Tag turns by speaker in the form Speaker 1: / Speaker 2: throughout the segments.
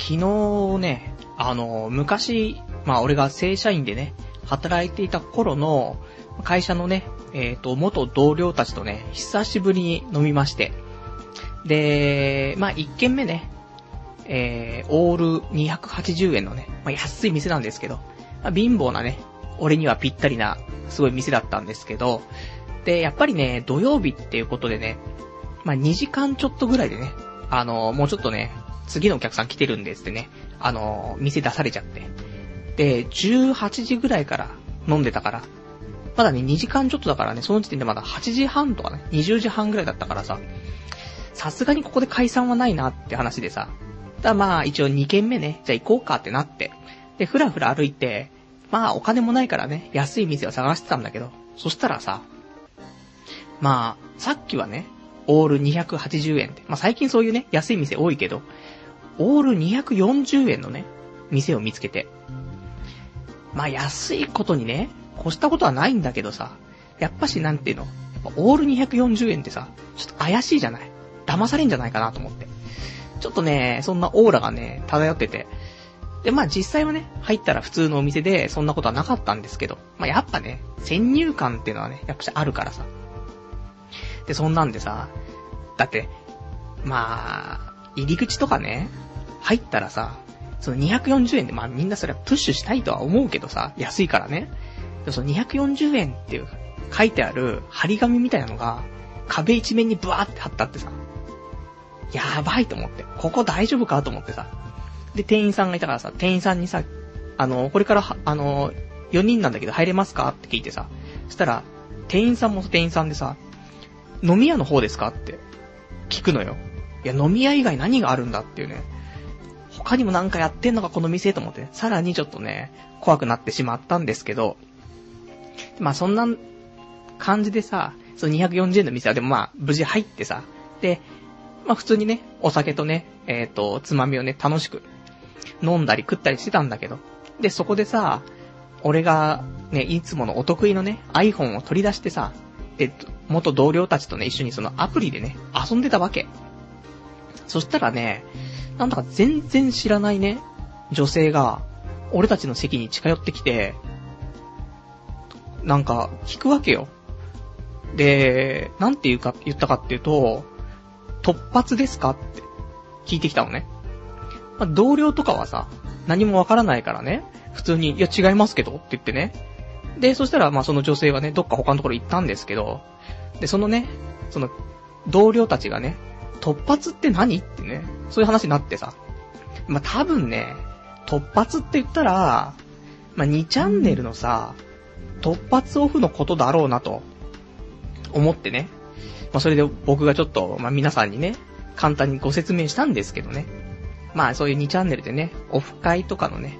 Speaker 1: 昨日ね、あの、昔、まあ俺が正社員でね、働いていた頃の会社のね、えっ、と、元同僚たちとね、久しぶりに飲みまして。で、まあ一軒目ね、えー、オール280円のね、まあ安い店なんですけど、まあ、貧乏なね、俺にはぴったりな、すごい店だったんですけど、で、やっぱりね、土曜日っていうことでね、まあ2時間ちょっとぐらいでね、あの、もうちょっとね、次のお客さん来てるんですってね、あの、店出されちゃって。で、18時ぐらいから飲んでたから、まだね、2時間ちょっとだからね、その時点でまだ8時半とかね、20時半ぐらいだったからさ、さすがにここで解散はないなって話でさ、だまあ一応2軒目ね、じゃあ行こうかってなって、で、ふらふら歩いて、まあお金もないからね、安い店を探してたんだけど、そしたらさ、まあ、さっきはね、オール280円って、まあ最近そういうね、安い店多いけど、オール240円のね、店を見つけて。まあ安いことにね、越したことはないんだけどさ、やっぱしなんていうの、オール240円ってさ、ちょっと怪しいじゃない騙されんじゃないかなと思って。ちょっとね、そんなオーラがね、漂ってて。で、まあ実際はね、入ったら普通のお店でそんなことはなかったんですけど、まあやっぱね、先入観っていうのはね、やっぱしあるからさ。で、そんなんでさ、だって、まあ、入り口とかね、入ったらさ、その240円で、まあみんなそれはプッシュしたいとは思うけどさ、安いからね。でその240円っていう書いてある張り紙みたいなのが、壁一面にブワーって貼ったってさ、やばいと思って、ここ大丈夫かと思ってさ。で、店員さんがいたからさ、店員さんにさ、あの、これから、あの、4人なんだけど入れますかって聞いてさ、そしたら、店員さんも店員さんでさ、飲み屋の方ですかって聞くのよ。いや、飲み屋以外何があるんだっていうね。他にもなんかやってんのかこの店と思って、さらにちょっとね、怖くなってしまったんですけど、まあそんな感じでさ、その240円の店はでもまあ無事入ってさ、で、まあ普通にね、お酒とね、えっ、と、つまみをね、楽しく飲んだり食ったりしてたんだけど、で、そこでさ、俺がね、いつものお得意のね、iPhone を取り出してさ、で、元同僚たちとね、一緒にそのアプリでね、遊んでたわけ。そしたらね、なんだか全然知らないね、女性が、俺たちの席に近寄ってきて、なんか、聞くわけよ。で、なんて言うか、言ったかっていうと、突発ですかって聞いてきたのね。まあ、同僚とかはさ、何もわからないからね、普通に、いや違いますけどって言ってね。で、そしたらまあその女性はね、どっか他のところ行ったんですけど、で、そのね、その、同僚たちがね、突発って何？ってね、そういう話になってさ。まあ、多分ね、突発って言ったら、まあ、2チャンネルのさ、突発オフのことだろうなと、思ってね。まあ、それで僕がちょっと、まあ、皆さんにね、簡単にご説明したんですけどね。まあ、そういう2チャンネルでね、オフ会とかのね、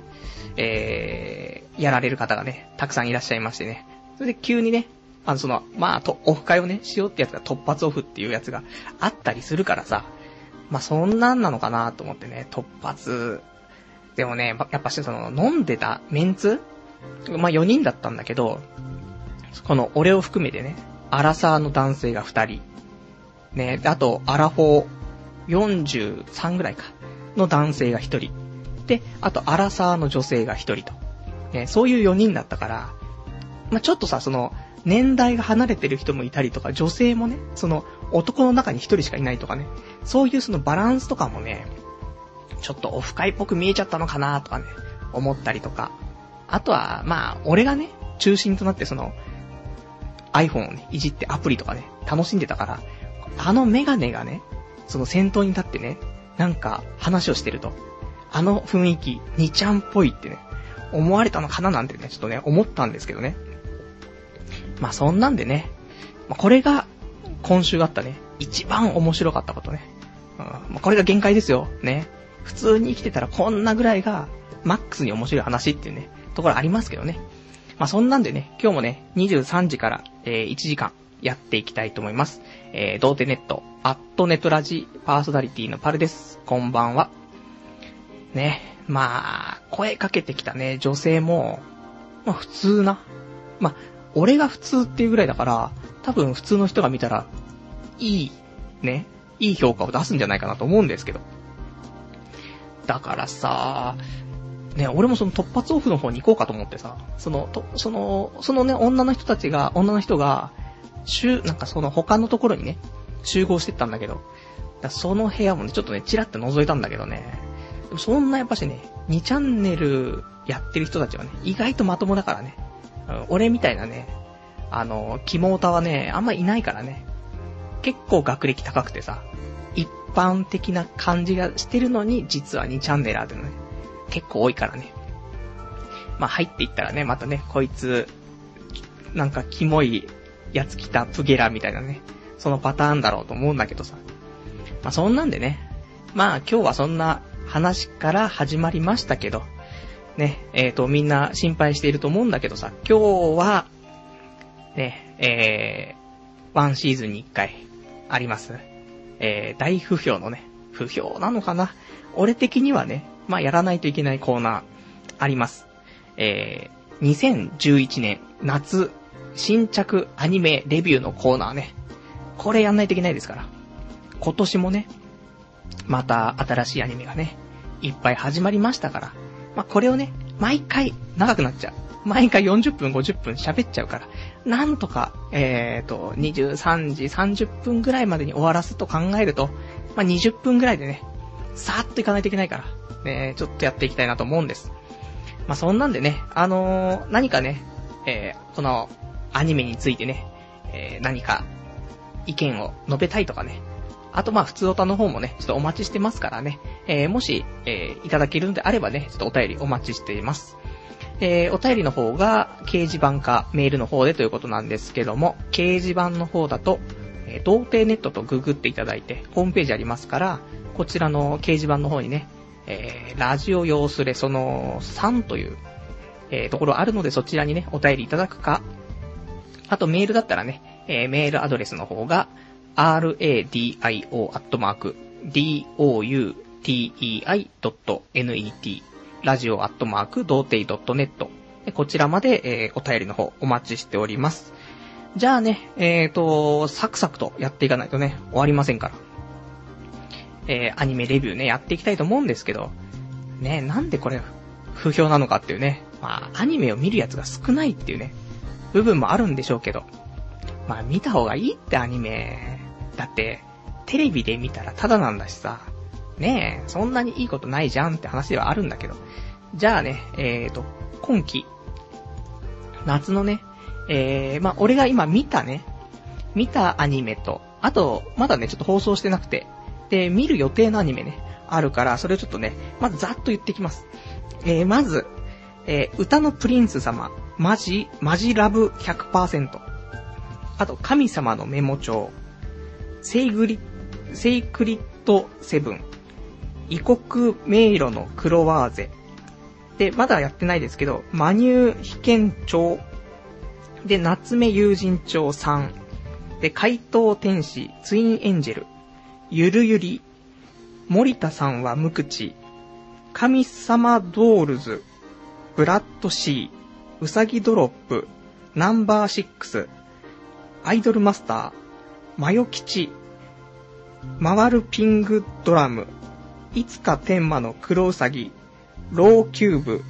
Speaker 1: えー、やられる方がね、たくさんいらっしゃいましてね。それで急にね、あの、その、まあ、と、オフ会をね、しようってやつが突発オフっていうやつがあったりするからさ、まあ、そんなんなのかなと思ってね、突発。でもね、やっぱしその、飲んでたメンツまあ、4人だったんだけど、この俺を含めてね、アラサーの男性が2人。ね、あと、アラフォー43ぐらいか、の男性が1人。で、あと、アラサーの女性が1人と。ね、そういう4人だったから、まあ、ちょっとさ、その、年代が離れてる人もいたりとか、女性もね、その、男の中に1人しかいないとかね、そういうそのバランスとかもね、ちょっとオフ会っぽく見えちゃったのかなとかね、思ったりとか。あとは、まあ、俺がね、中心となってその、iPhone をね、いじってアプリとかね、楽しんでたから、あのメガネがね、その先頭に立ってね、なんか話をしてると、あの雰囲気、2ちゃんっぽいってね、思われたのかななんてね、ちょっとね、思ったんですけどね。まあそんなんでね、まあ、これが今週あったね、一番面白かったことね。うん、まあ、これが限界ですよ、ね。普通に生きてたらこんなぐらいが、マックスに面白い話っていうね、ところありますけどね。まあそんなんでね、今日もね、23時から、えー、1時間やっていきたいと思います。えー、童貞ネット、アットネットラジパーソナリティのパルです。こんばんは。ね、まあ、声かけてきたね、女性も、まあ普通な。まあ、俺が普通っていうぐらいだから、多分普通の人が見たら、いい、ね、いい評価を出すんじゃないかなと思うんですけど。だからさ、ね、俺もその突発オフの方に行こうかと思ってさ、その、と、その、そのね、女の人たちが、女の人が、週、なんかその他のところにね、集合してったんだけど、だその部屋もね、ちょっとね、チラッと覗いたんだけどね、そんなやっぱしね、2チャンネルやってる人たちはね、意外とまともだからね、俺みたいなね、あの、キモータはね、あんまいないからね、結構学歴高くてさ、一般的な感じがしてるのに、実は2チャンネラーでね、結構多いからね。まあ入っていったらね、またね、こいつ、なんかキモいやつ来たプゲラみたいなね、そのパターンだろうと思うんだけどさ。まあそんなんでね、まあ今日はそんな話から始まりましたけど、ね、えっ、ー、とみんな心配していると思うんだけどさ、今日は、ね、えー、ワンシーズンに一回あります。えー、大不評のね、不評なのかな俺的にはね、まあ、やらないといけないコーナー、あります。えー、2011年夏新着アニメレビューのコーナーね。これやんないといけないですから。今年もね、また新しいアニメがね、いっぱい始まりましたから。まあ、これをね、毎回長くなっちゃう。毎回40分50分喋っちゃうから、なんとか、えーと、23時30分ぐらいまでに終わらすと考えると、まあ、20分ぐらいでね、さーっといかないといけないから。ね、ちょっとやっていきたいなと思うんです。まあ、そんなんでね、あのー、何かね、えー、このアニメについてね、えー、何か意見を述べたいとかね、あとまあ普通オタの方もね、ちょっとお待ちしてますからね、えー、もし、えー、いただけるんであればね、ちょっとお便りお待ちしています。えー、お便りの方が掲示板かメールの方でということなんですけども、掲示板の方だと、えー、童貞ネットとググっていただいて、ホームページありますから、こちらの掲示板の方にね、えー、ラジオ用スレその3という、えー、ところあるのでそちらにね、お便りいただくか、あとメールだったらね、えー、メールアドレスの方が、radio.doutei.net ラジオアットマーク、童貞 .net こちらまで、えー、お便りの方お待ちしております。じゃあね、えーと、サクサクとやっていかないとね、終わりませんから。えー、アニメレビューね、やっていきたいと思うんですけど、ね、なんでこれ、不評なのかっていうね、まあ、アニメを見るやつが少ないっていうね、部分もあるんでしょうけど、まあ、見た方がいいってアニメ。だって、テレビで見たらタダなんだしさ、ねえ、そんなにいいことないじゃんって話ではあるんだけど、じゃあね、えーと、今季、夏のね、えー、まあ、俺が今見たね、見たアニメと、あと、まだね、ちょっと放送してなくて、で、見る予定のアニメね、あるから、それをちょっとね、まずざっと言ってきます。えー、まず、えー、歌のプリンス様、マジ、マジラブ100%。あと、神様のメモ帳。セイグリ、セイクリッドセブン。異国迷路のクロワーゼ。で、まだやってないですけど、マニュー被験帳。で、夏目友人帳3。で、怪盗天使、ツインエンジェル。ゆるゆり、森田さんは無口、神様ドォルズ、 BLOOD-C、うさぎドロップ、 NO.6、アイドルマスター、マヨチキ、輪るピングドラム、いつか天魔の黒ウサギ、ロウきゅーぶ、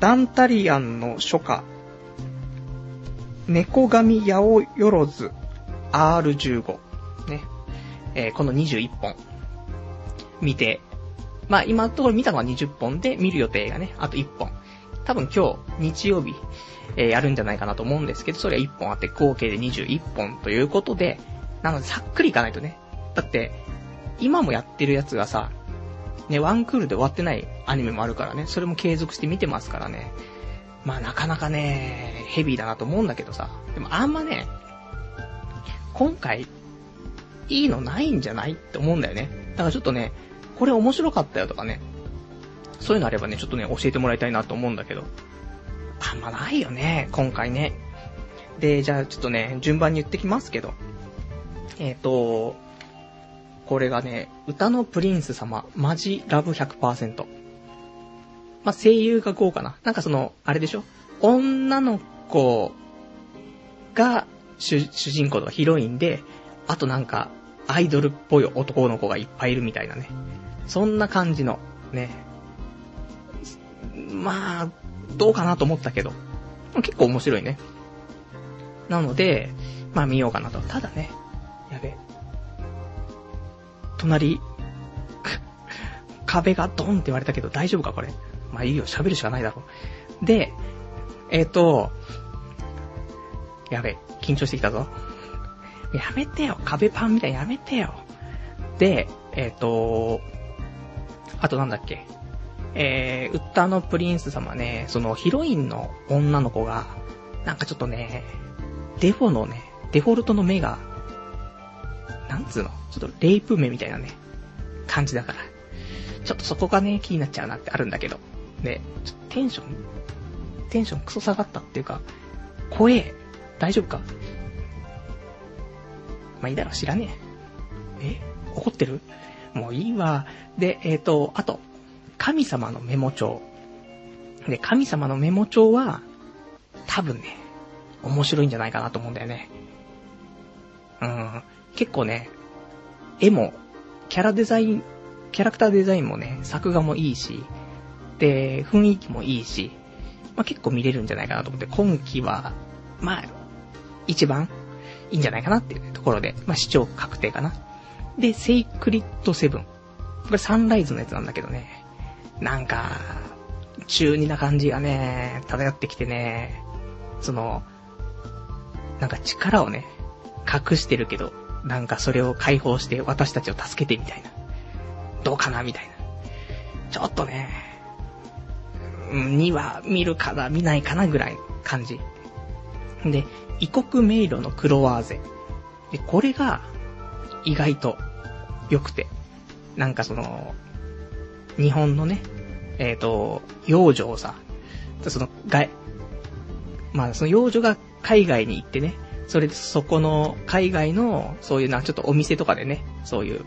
Speaker 1: ダンタリアンの書架、猫神八百万。R15。ね。えー、この21本、見て、まあ今のところ見たのは20本で、見る予定がね、あと1本。多分今日、日曜日、え、やるんじゃないかなと思うんですけど、それは1本あって、合計で21本ということで、なのでさっくりいかないとね。だって、今もやってるやつがさ、ね、ワンクールで終わってないアニメもあるからね、それも継続して見てますからね。まあなかなかね、ヘビーだなと思うんだけどさ。でもあんまね、今回、いいのないんじゃないって思うんだよね。だからちょっとね、これ面白かったよとかね、そういうのあればね、ちょっとね、教えてもらいたいなと思うんだけど。あんまないよね、今回ね。で、じゃあちょっとね、順番に言ってきますけど。えっ、ー、と、これがね、歌のプリンス様、マジラブ100%。まあ、声優が豪華な。なんかその、あれでしょ？女の子が主人公とかヒロインで、あとなんか、アイドルっぽい男の子がいっぱいいるみたいなね。そんな感じの、ね。まあ、どうかなと思ったけど、結構面白いね。なので、まあ見ようかなと。ただね、やべ。隣、壁がドンって言われたけど大丈夫かこれ。まあいいよ、喋るしかないだろう。で、えっ、ー、と、やべ、緊張してきたぞ。やめてよ、壁パンみたいやめてよ。で、えっ、ー、と、あとなんだっけ。えー、ウッタのプリンス様ね、そのヒロインの女の子が、なんかちょっとね、デフォのね、デフォルトの目が、なんつうのちょっとレイプ目みたいなね、感じだから。ちょっとそこがね、気になっちゃうなってあるんだけど。で、ちょっとテンション、テンションクソ下がったっていうか、怖え。大丈夫か？まあいいだろ、知らねえ。え？怒ってる？もういいわ。で、えっ、ー、と、あと、神様のメモ帳。で、神様のメモ帳は、多分ね、面白いんじゃないかなと思うんだよね。うん。結構ね、絵も、キャラデザイン、キャラクターデザインもね、作画もいいし、で、雰囲気もいいし、まあ、結構見れるんじゃないかなと思って、今期は、まあ、一番いいんじゃないかなっていうところで、まあ、視聴確定かな。で、セイクリッドセブン。これサンライズのやつなんだけどね。なんか、中二な感じがね、漂ってきてね、その、なんか力をね、隠してるけど、なんかそれを解放して私たちを助けてみたいな。どうかなみたいな。ちょっとね、2話見るかな見ないかなぐらいの感じ。で、異国迷路のクロワーゼ。で、これが意外と良くて。なんかその、日本のね、えっ、ー、と、幼女をさ、その、が、まあその幼女が海外に行ってね、それでそこの海外の、そういうな、ちょっとお店とかでね、そういう、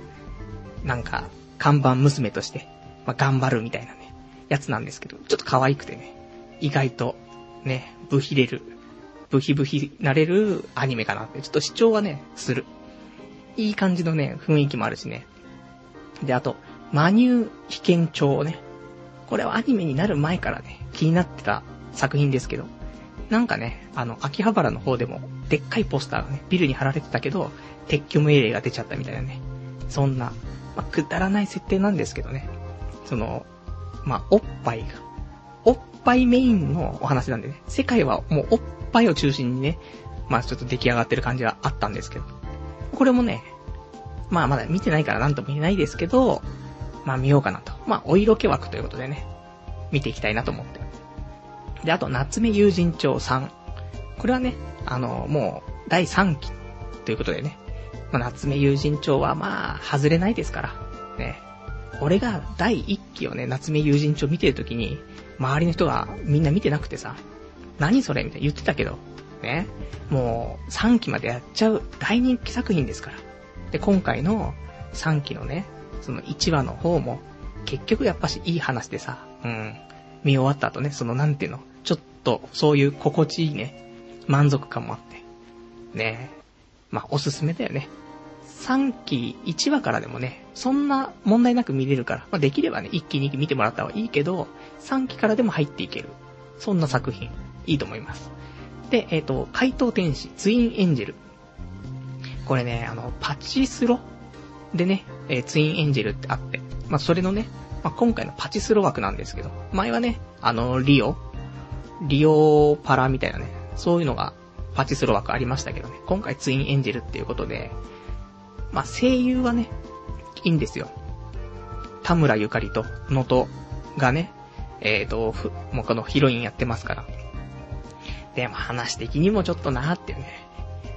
Speaker 1: なんか、看板娘として、まあ頑張るみたいなね、やつなんですけど、ちょっと可愛くてね、意外と、ね、ブヒれる、ブヒブヒなれるアニメかなって、ちょっと視聴はね、する。いい感じのね、雰囲気もあるしね。で、あと、マニュー被験帳をね。これはアニメになる前からね、気になってた作品ですけど、なんかね、あの、秋葉原の方でも、でっかいポスターがね、ビルに貼られてたけど、撤去命令が出ちゃったみたいなね。そんな、まあ、くだらない設定なんですけどね。その、まあ、おっぱいが、おっぱいメインのお話なんでね、世界はもうおっぱいを中心にね、まあちょっと出来上がってる感じはあったんですけど。これもね、まあまだ見てないからなんとも言えないですけど、まあ見ようかなと。まあお色気枠ということでね、見ていきたいなと思って。で、あと、夏目友人帳3。これはね、あの、もう、第3期ということでね。まあ、夏目友人帳はまあ、外れないですから。ね。俺が第1期をね、夏目友人帳見てるときに、周りの人がみんな見てなくてさ、何それみたいな言ってたけど、ね。もう、3期までやっちゃう大人気作品ですから。で、今回の3期のね、その1話の方も、結局やっぱしいい話でさ、うん。見終わった後ね、そのなんていうの、ちょっとそういう心地いいね、満足感もあって。ねまあ、おすすめだよね。3期1話からでもね、そんな問題なく見れるから、まあ、できればね、1期2期見てもらった方がいいけど、3期からでも入っていける。そんな作品、いいと思います。で、えっ、ー、と、怪盗天使、ツインエンジェル。これね、あの、パチスロでね、えー、ツインエンジェルってあって、まあ、それのね、まあ、今回のパチスロ枠なんですけど、前はね、あの、リオリオパラみたいなね、そういうのがパチスロ枠ありましたけどね、今回ツインエンジェルっていうことで、まあ、声優はね、いいんですよ。田村ゆかりと能登がね、えっ、ー、と、もうこのヒロインやってますから。で、まあ話的にもちょっとなーっていうね。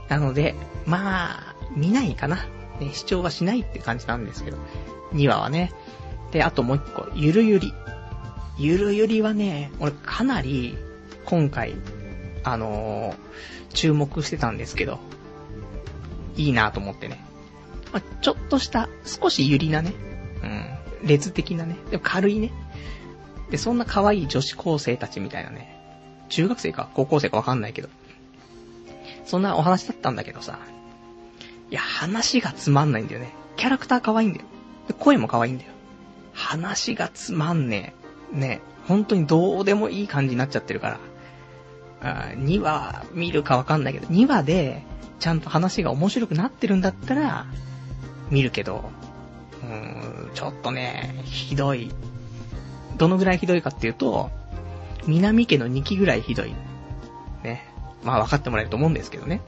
Speaker 1: なので、まあ、見ないかな。ね、視聴はしないって感じなんですけど。2話はね。で、あともう一個、ゆるゆり。ゆるゆりはね、俺かなり、今回、あのー、注目してたんですけど、いいなと思ってね。まあ、ちょっとした、少しゆりなね、うん、列的なね、でも軽いね。で、そんな可愛い女子高生たちみたいなね、中学生か高校生かわかんないけど、そんなお話だったんだけどさ、いや、話がつまんないんだよね。キャラクター可愛いんだよ。声も可愛いんだよ。話がつまんねえ。ね、本当にどうでもいい感じになっちゃってるから。あ2話見るかわかんないけど、2話で、ちゃんと話が面白くなってるんだったら、見るけど、うーん、ちょっとね、ひどい。どのぐらいひどいかっていうと、南家の2期ぐらいひどい。ね。まあ分かってもらえると思うんですけどね。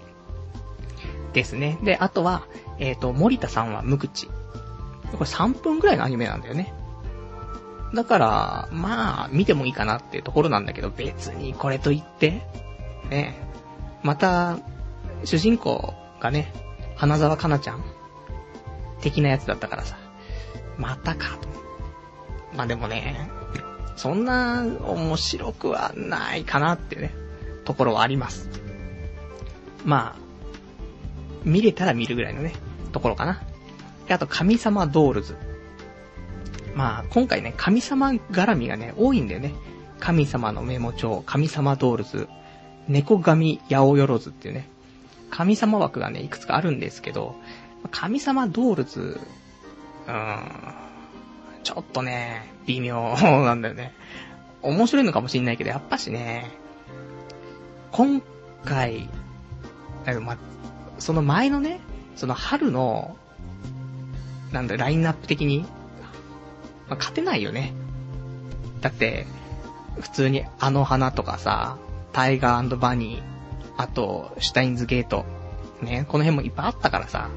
Speaker 1: ですね。で、あとは、えっ、ー、と、森田さんは無口。これ3分ぐらいのアニメなんだよね。だから、まあ、見てもいいかなっていうところなんだけど、別にこれといって、ね、また、主人公がね、花沢香菜ちゃん、的なやつだったからさ、またかと。まあでもね、そんな面白くはないかなってね、ところはあります。まあ、見れたら見るぐらいのね、ところかな。で、あと、神様ドールズ。まあ、今回ね、神様絡みがね、多いんだよね。神様のメモ帳、神様ドールズ、猫神八百万っていうね、神様枠がね、いくつかあるんですけど、神様ドールズ、うーん、ちょっとね、微妙なんだよね。面白いのかもしんないけど、やっぱしね、今回、ま、その前のね、その春の、なんだ、ラインナップ的に、まあ、勝てないよね。だって、普通にあの花とかさ、タイガーバニー、あと、シュタインズゲート、ね、この辺もいっぱいあったからさ、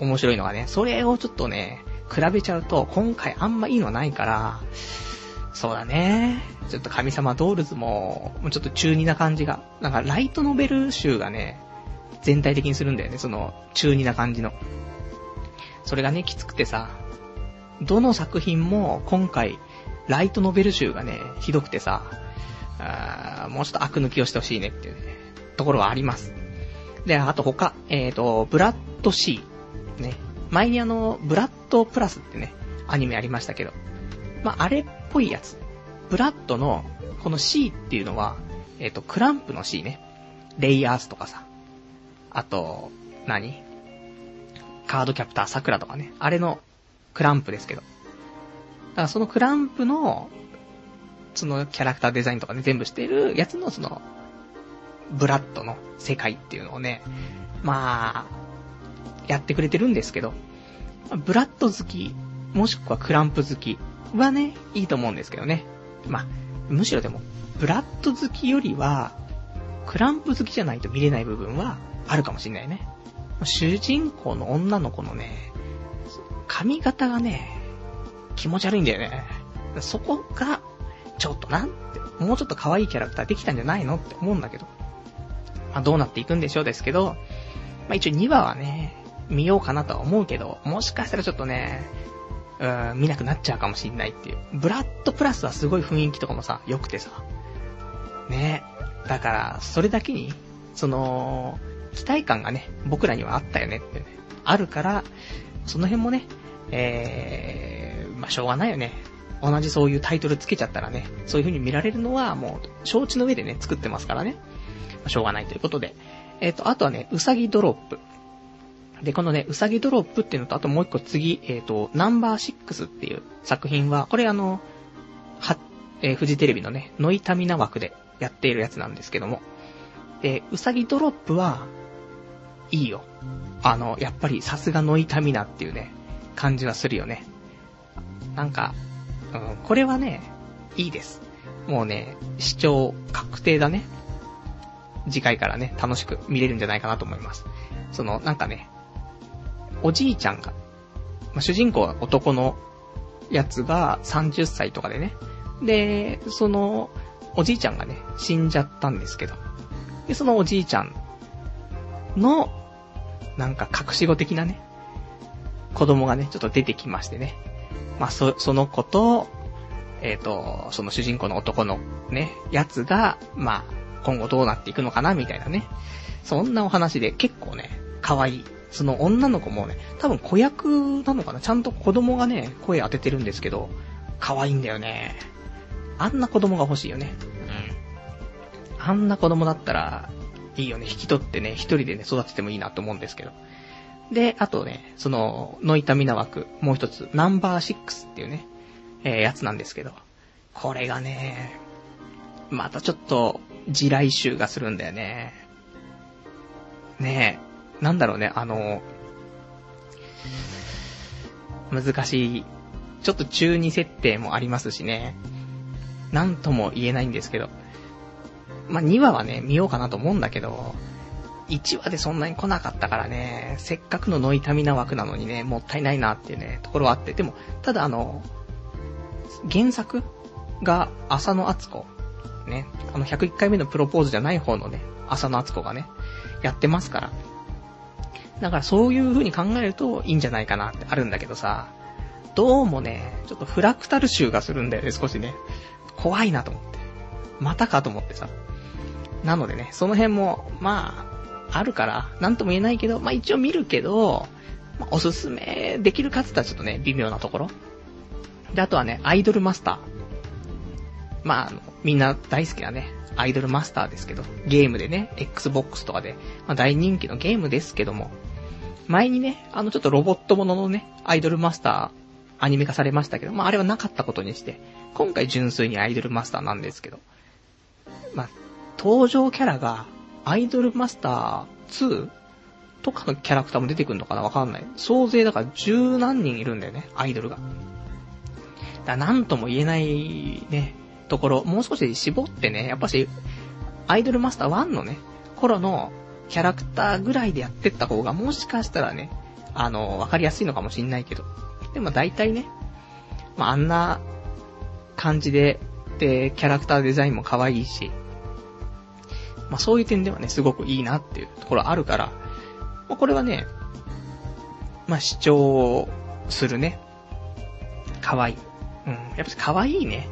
Speaker 1: 面白いのがね、それをちょっとね、比べちゃうと、今回あんまいいのはないから、そうだね。ちょっと神様ドールズも、もうちょっと中二な感じが。なんかライトノベル集がね、全体的にするんだよね、その、中二な感じの。それがね、きつくてさ、どの作品も今回、ライトノベル集がね、ひどくてさ、あもうちょっと悪抜きをしてほしいねっていうね、ところはあります。で、あと他、えっ、ー、と、ブラッド C。ね。前にあの、ブラッドプラスってね、アニメありましたけど。まあ、あれっぽいやつ。ブラッドの、この C っていうのは、えっ、ー、と、クランプの C ね。レイヤースとかさ。あと、何？カードキャプター桜とかね。あれのクランプですけど。だからそのクランプの、そのキャラクターデザインとかね、全部してるやつのその、ブラッドの世界っていうのをね、まあ、やってくれてるんですけど、ブラッド好き、もしくはクランプ好きはね、いいと思うんですけどね。まあ、むしろでも、ブラッド好きよりは、クランプ好きじゃないと見れない部分はあるかもしんないね。主人公の女の子のね、髪型がね、気持ち悪いんだよね。そこが、ちょっとなんて、もうちょっと可愛いキャラクターできたんじゃないのって思うんだけど。まあ、どうなっていくんでしょうですけど、まあ、一応2話はね、見ようかなとは思うけど、もしかしたらちょっとね、うん、見なくなっちゃうかもしんないっていう。ブラッドプラスはすごい雰囲気とかもさ、良くてさ。ね。だから、それだけに、その、期待感がね、僕らにはあったよねってね、あるから、その辺もね、えー、まあ、しょうがないよね。同じそういうタイトルつけちゃったらね、そういう風に見られるのはもう、承知の上でね、作ってますからね。まあ、しょうがないということで。えっ、ー、と、あとはね、うさぎドロップ。で、このね、うさぎドロップっていうのと、あともう一個次、えっ、ー、と、ナンバー6っていう作品は、これあの、は、えー、フジテレビのね、ノイタミナ枠でやっているやつなんですけども。で、うさぎドロップは、いいよ。あの、やっぱりさすがノイタミナっていうね、感じはするよね。なんか、うん、これはね、いいです。もうね、視聴確定だね。次回からね、楽しく見れるんじゃないかなと思います。その、なんかね、おじいちゃんが、まあ、主人公は男のやつが30歳とかでね。で、その、おじいちゃんがね、死んじゃったんですけど。で、そのおじいちゃんのなんか隠し子的なね、子供がね、ちょっと出てきましてね。まあ、そ、その子と、えっ、ー、と、その主人公の男のね、やつが、まあ、今後どうなっていくのかな、みたいなね。そんなお話で結構ね、可愛い。その女の子もね、多分子役なのかなちゃんと子供がね、声当ててるんですけど、可愛いんだよね。あんな子供が欲しいよね。うん。あんな子供だったら、いいよね。引き取ってね、一人でね、育ててもいいなと思うんですけど。で、あとね、その、ノイタミナ枠、もう一つ、ナンバー6っていうね、えー、やつなんですけど、これがね、またちょっと、地雷臭がするんだよね。ねえ、なんだろうね、あの、難しい、ちょっと中二設定もありますしね、なんとも言えないんですけど、まあ、2話はね、見ようかなと思うんだけど、1話でそんなに来なかったからね、せっかくのノイタミナ枠なのにね、もったいないなっていうね、ところはあって、でも、ただあの、原作が浅野敦子。ね、あの101回目のプロポーズじゃない方のね、浅野敦子がね、やってますから。だからそういう風に考えるといいんじゃないかなってあるんだけどさ、どうもね、ちょっとフラクタル臭がするんだよね、少しね。怖いなと思って。またかと思ってさ。なのでね、その辺も、まあ、あるから、なんとも言えないけど、まあ一応見るけど、まあ、おすすめできるかつったらちょっとね、微妙なところ。で、あとはね、アイドルマスター。まあ、あの、みんな大好きなね、アイドルマスターですけど、ゲームでね、Xbox とかで、まあ大人気のゲームですけども、前にね、あのちょっとロボットもののね、アイドルマスター、アニメ化されましたけど、まああれはなかったことにして、今回純粋にアイドルマスターなんですけど、まあ、登場キャラが、アイドルマスター2とかのキャラクターも出てくるのかな？わかんない。総勢だから十何人いるんだよね、アイドルが。だなんとも言えないね、ところ、もう少し絞ってね、やっぱし、アイドルマスター1のね、頃のキャラクターぐらいでやってった方が、もしかしたらね、あの、わかりやすいのかもしんないけど。でも大体ね、まあ、あんな感じで、で、キャラクターデザインも可愛いし、まあ、そういう点ではね、すごくいいなっていうところあるから、まあ、これはね、まあ、視聴するね、可愛い。うん。やっぱり可愛いね。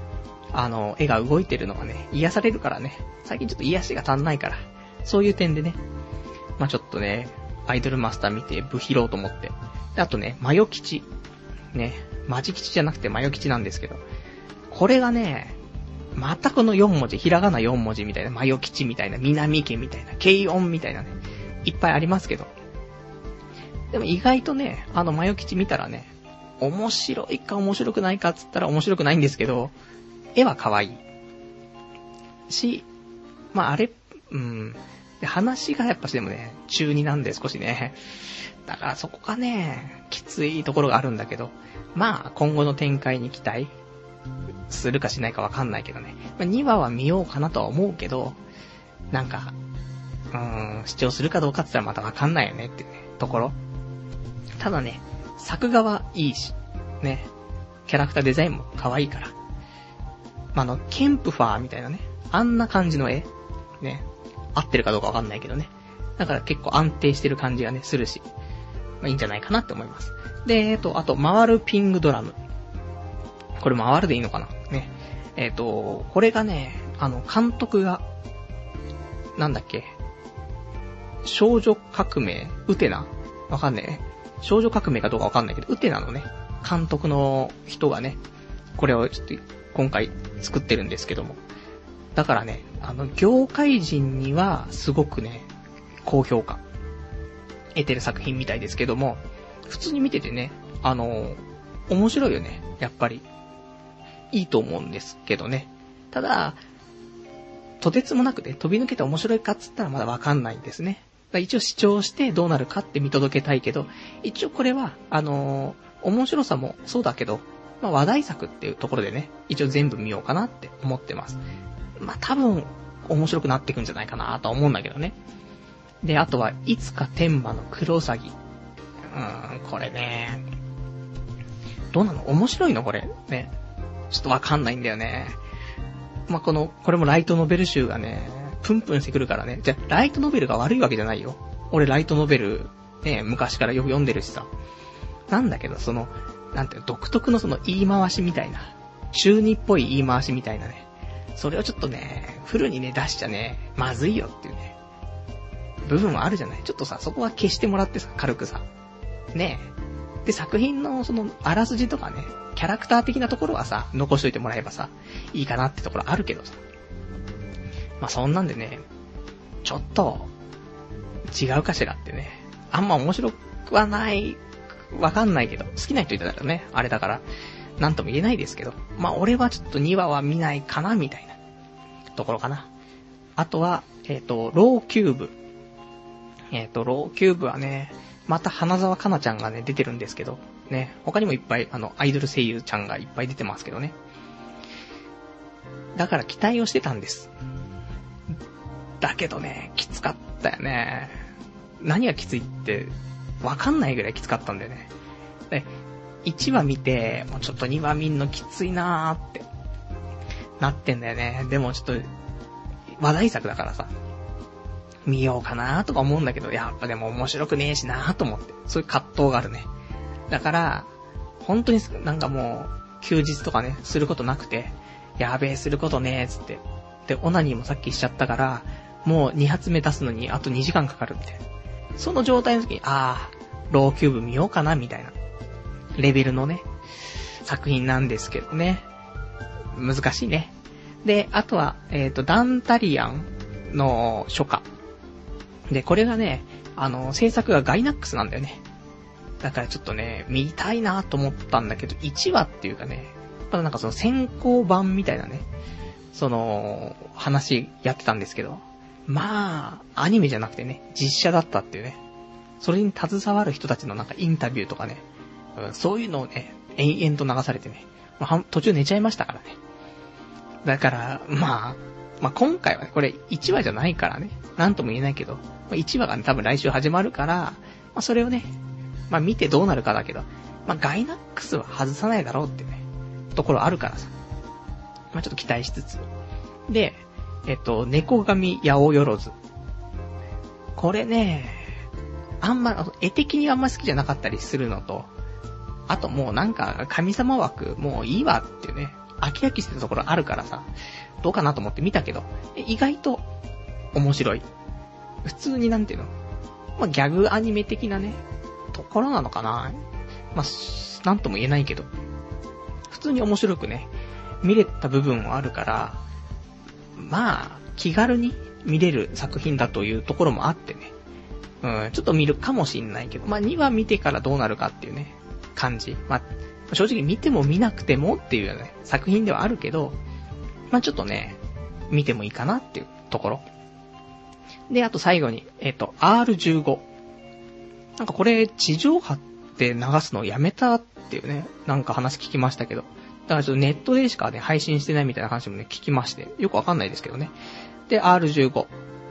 Speaker 1: あの、絵が動いてるのがね、癒されるからね。最近ちょっと癒しが足んないから。そういう点でね。まあ、ちょっとね、アイドルマスター見て、部拾おうと思って。で、あとね、マヨ吉。ね、マジ吉じゃなくてマヨ吉なんですけど。これがね、またこの4文字、ひらがな4文字みたいな、マヨ吉みたいな、南家みたいな、軽音みたいなね、いっぱいありますけど。でも意外とね、あのマヨ吉見たらね、面白いか面白くないかっつったら面白くないんですけど、絵は可愛い。し、まああれ、うん。で、話がやっぱしでもね、中二なんで少しね。だからそこがね、きついところがあるんだけど、まあ今後の展開に期待するかしないかわかんないけどね。まあ、2話は見ようかなとは思うけど、なんか、うーん、視聴するかどうかって言ったらまたわかんないよねってね、ところ。ただね、作画はいいし、ね、キャラクターデザインも可愛いから。まあ、の、ケンプファーみたいなね、あんな感じの絵、ね、合ってるかどうかわかんないけどね。だから結構安定してる感じがね、するし、まあいいんじゃないかなって思います。で、えっと、あと、回るピングドラム。これ回るでいいのかな？ね。えっ、ー、と、これがね、あの、監督が、なんだっけ、少女革命？ウテナ？わかんねえ。少女革命かどうかわかんないけど、ウテナのね、監督の人がね、これをちょっと今回作ってるんですけども。だからね、あの、業界人にはすごくね、高評価得てる作品みたいですけども、普通に見ててね、あの、面白いよね、やっぱり。いいと思うんですけどね。ただ、とてつもなくね、飛び抜けて面白いかっつったらまだわかんないんですね。一応視聴してどうなるかって見届けたいけど、一応これは、あのー、面白さもそうだけど、まあ、話題作っていうところでね、一応全部見ようかなって思ってます。まあ、多分、面白くなっていくんじゃないかなとは思うんだけどね。で、あとは、いつか天馬の黒ウサギ。うーん、これね。どうなの？面白いの？これ。ね。ちょっとわかんないんだよね。まあ、この、これもライトノベル集がね、プンプンしてくるからね。じゃ、ライトノベルが悪いわけじゃないよ。俺ライトノベル、ね、昔からよく読んでるしさ。なんだけど、その、なんていう独特のその言い回しみたいな。中二っぽい言い回しみたいなね。それをちょっとね、フルにね、出しちゃね、まずいよっていうね。部分はあるじゃない。ちょっとさ、そこは消してもらってさ、軽くさ。ね。で、作品のその、あらすじとかね、キャラクター的なところはさ、残しといてもらえばさ、いいかなってところあるけどさ。まあ、そんなんでね、ちょっと、違うかしらってね。あんま面白くはない、わかんないけど、好きな人いたらね、あれだから、なんとも言えないですけど、まあ俺はちょっと2話は見ないかな、みたいな、ところかな。あとは、えっ、と、ローキューブ。えっ、と、ローキューブはね、また花沢香菜ちゃんがね、出てるんですけど、ね、他にもいっぱい、あの、アイドル声優ちゃんがいっぱい出てますけどね。だから期待をしてたんです。だけどね、きつかったよね。何がきついって、わかんないぐらいきつかったんだよね。で、1話見て、もうちょっと2話見んのきついなーって、なってんだよね。でもちょっと、話題作だからさ、見ようかなーとか思うんだけど、やっぱでも面白くねえしなーと思って、そういう葛藤があるね。だから、本当になんかもう、休日とかね、することなくて、やべえ、することねえ、つって。で、オナニーもさっきしちゃったから、もう2発目出すのにあと2時間かかるみたいな。その状態の時に、あー、ローキューブ見ようかな、みたいな。レベルのね、作品なんですけどね。難しいね。で、あとは、えっ、と、ダンタリアンの初夏。で、これがね、あの、制作がガイナックスなんだよね。だからちょっとね、見たいなと思ったんだけど、1話っていうかね、まだなんかその先行版みたいなね、その、話やってたんですけど、まあ、アニメじゃなくてね、実写だったっていうね、それに携わる人たちのなんかインタビューとかね、うんそういうのをね、延々と流されてね、途中寝ちゃいましたからね。だから、まあ、まあ今回はね、これ1話じゃないからね、なんとも言えないけど、1話がね、多分来週始まるから、まあそれをね、まあ見てどうなるかだけど、まあガイナックスは外さないだろうってね、ところあるからさ。まあちょっと期待しつつ。で、えっと、猫神八百万。これね、あんま、絵的にあんま好きじゃなかったりするのと、あともうなんか神様枠もういいわっていうね、飽き飽きしてたところあるからさ、どうかなと思って見たけど、意外と面白い。普通になんていうのまあ、ギャグアニメ的なね、ところなのかな？まあ、なんとも言えないけど、普通に面白くね、見れた部分もあるから、まあ、気軽に見れる作品だというところもあってね、うん、ちょっと見るかもしんないけど、まあ2話見てからどうなるかっていうね、感じ。まあ、正直見ても見なくてもっていうね、作品ではあるけど、まあちょっとね、見てもいいかなっていうところ。で、あと最後に、えっ、と、R15。なんかこれ、地上波って流すのやめたっていうね、なんか話聞きましたけど。だからちょっとネットでしかね、配信してないみたいな話もね、聞きまして、よくわかんないですけどね。で、R15 っ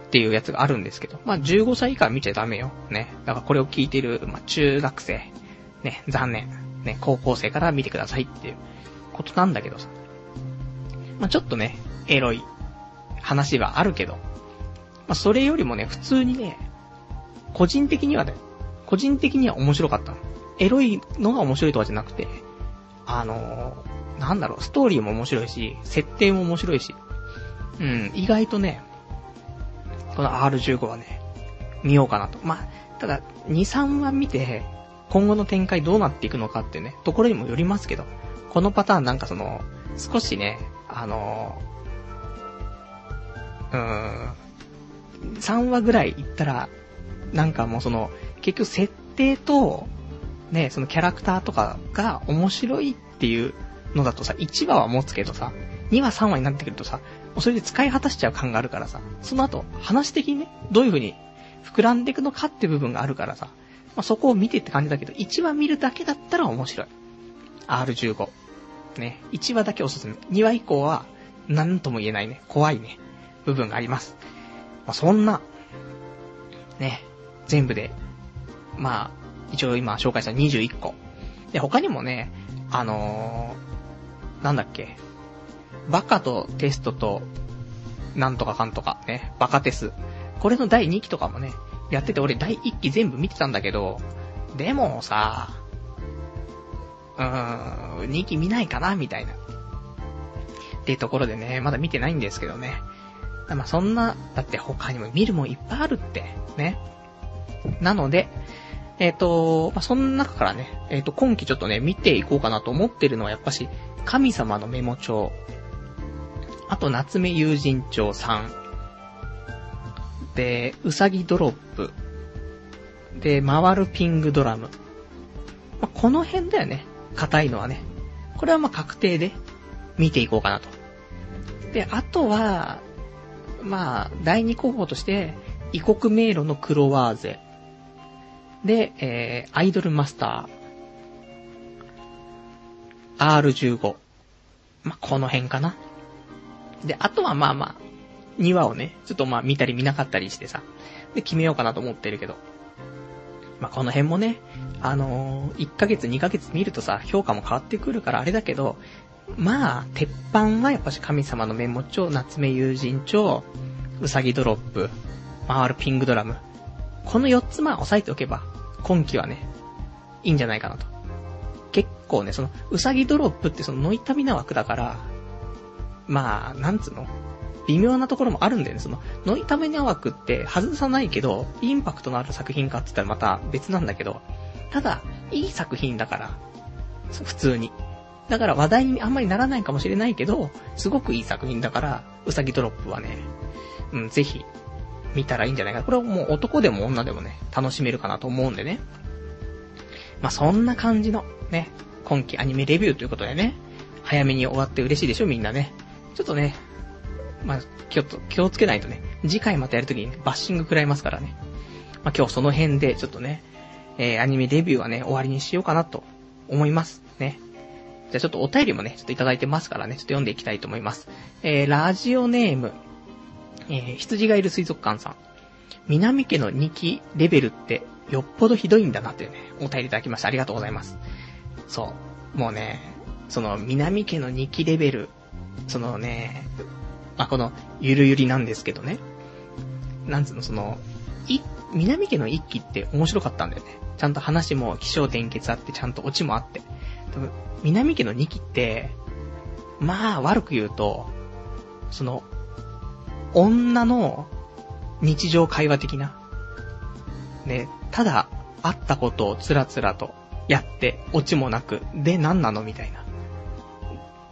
Speaker 1: ていうやつがあるんですけど、まあ15歳以下見ちゃダメよ。ね。だからこれを聞いてる、まあ中学生、ね、残念。ね、高校生から見てくださいっていうことなんだけどさ。まあちょっとね、エロい話はあるけど、まあそれよりもね、普通にね、個人的にはね、個人的には面白かったの。エロいのが面白いとかじゃなくて、あのー、なんだろう、ストーリーも面白いし、設定も面白いし、うん、意外とね、この R15 はね、見ようかなと。まあ、ただ、2、3話見て、今後の展開どうなっていくのかってね、ところにもよりますけど、このパターンなんかその、少しね、あのー、うーん、3話ぐらい行ったら、なんかもうその、結局設定と、ね、そのキャラクターとかが面白いっていうのだとさ、1話は持つけどさ、2話3話になってくるとさ、それで使い果たしちゃう感があるからさ、その後、話的にね、どういう風に膨らんでいくのかって部分があるからさ、まあ、そこを見てって感じだけど、1話見るだけだったら面白い。R15。ね、1話だけおすすめ。2話以降は、なんとも言えないね、怖いね、部分があります。まあ、そんな、ね、全部で、まあ、一応今紹介した21個。で、他にもね、あのー、なんだっけ、バカとテストと、なんとかかんとかね、バカテス。これの第2期とかもね、やってて俺第1期全部見てたんだけど、でもさ、うーん、2期見ないかなみたいな。っていうところでね、まだ見てないんですけどね。まあそんな、だって他にも見るもんいっぱいあるって、ね。なので、えっ、と、まあ、その中からね、えっ、と、今期ちょっとね、見ていこうかなと思ってるのはやっぱし、神様のメモ帳。あと、夏目友人帳3。で、うさぎドロップ。で、回るピングドラム。まあ、この辺だよね。硬いのはね。これはま確定で見ていこうかなと。で、あとは、まあ、第2候補として、異国迷路のクロワーゼ。で、えー、アイドルマスター。R15。まあ、この辺かな。で、あとはまあまあ、2話をね、ちょっとまあ見たり見なかったりしてさ、で、決めようかなと思ってるけど。まあ、この辺もね、あのー、1ヶ月2ヶ月見るとさ、評価も変わってくるからあれだけど、まあ、鉄板はやっぱし神様のメモ帳、夏目友人帳、うさぎドロップ、回るピングドラム。この4つまあ押さえておけば、今季はね、いいんじゃないかなと。結構ね、その、うさぎドロップってそのノイタミナ枠だから、まあ、なんつうの微妙なところもあるんだよね。その、ノイタミナ枠って外さないけど、インパクトのある作品かって言ったらまた別なんだけど、ただ、いい作品だから、普通に。だから話題にあんまりならないかもしれないけど、すごくいい作品だから、うさぎドロップはね、うん、ぜひ、見たらいいんじゃないか。これはもう男でも女でもね、楽しめるかなと思うんでね。まあ、そんな感じの、ね、今季アニメレビューということでね、早めに終わって嬉しいでしょ、みんなね。ちょっとね、まあ、気を、気をつけないとね、次回またやるときに、ね、バッシング食らいますからね。まあ、今日その辺で、ちょっとね、えー、アニメレビューはね、終わりにしようかなと思います。ね。じゃあちょっとお便りもね、ちょっといただいてますからね、ちょっと読んでいきたいと思います。えー、ラジオネーム、えー、羊がいる水族館さん。南家の2期レベルってよっぽどひどいんだなってね、お便りいただきました。ありがとうございます。そう。もうね、その南家の2期レベル、そのね、まあ、この、ゆるゆりなんですけどね。なんつうの、その、い、南家の1期って面白かったんだよね。ちゃんと話も気象転結あって、ちゃんとオチもあって。多分、南家の2期って、まあ悪く言うと、その、女の日常会話的な、ね、ただ会ったことをつらつらとやって、オチもなく、で何なの？みたいな。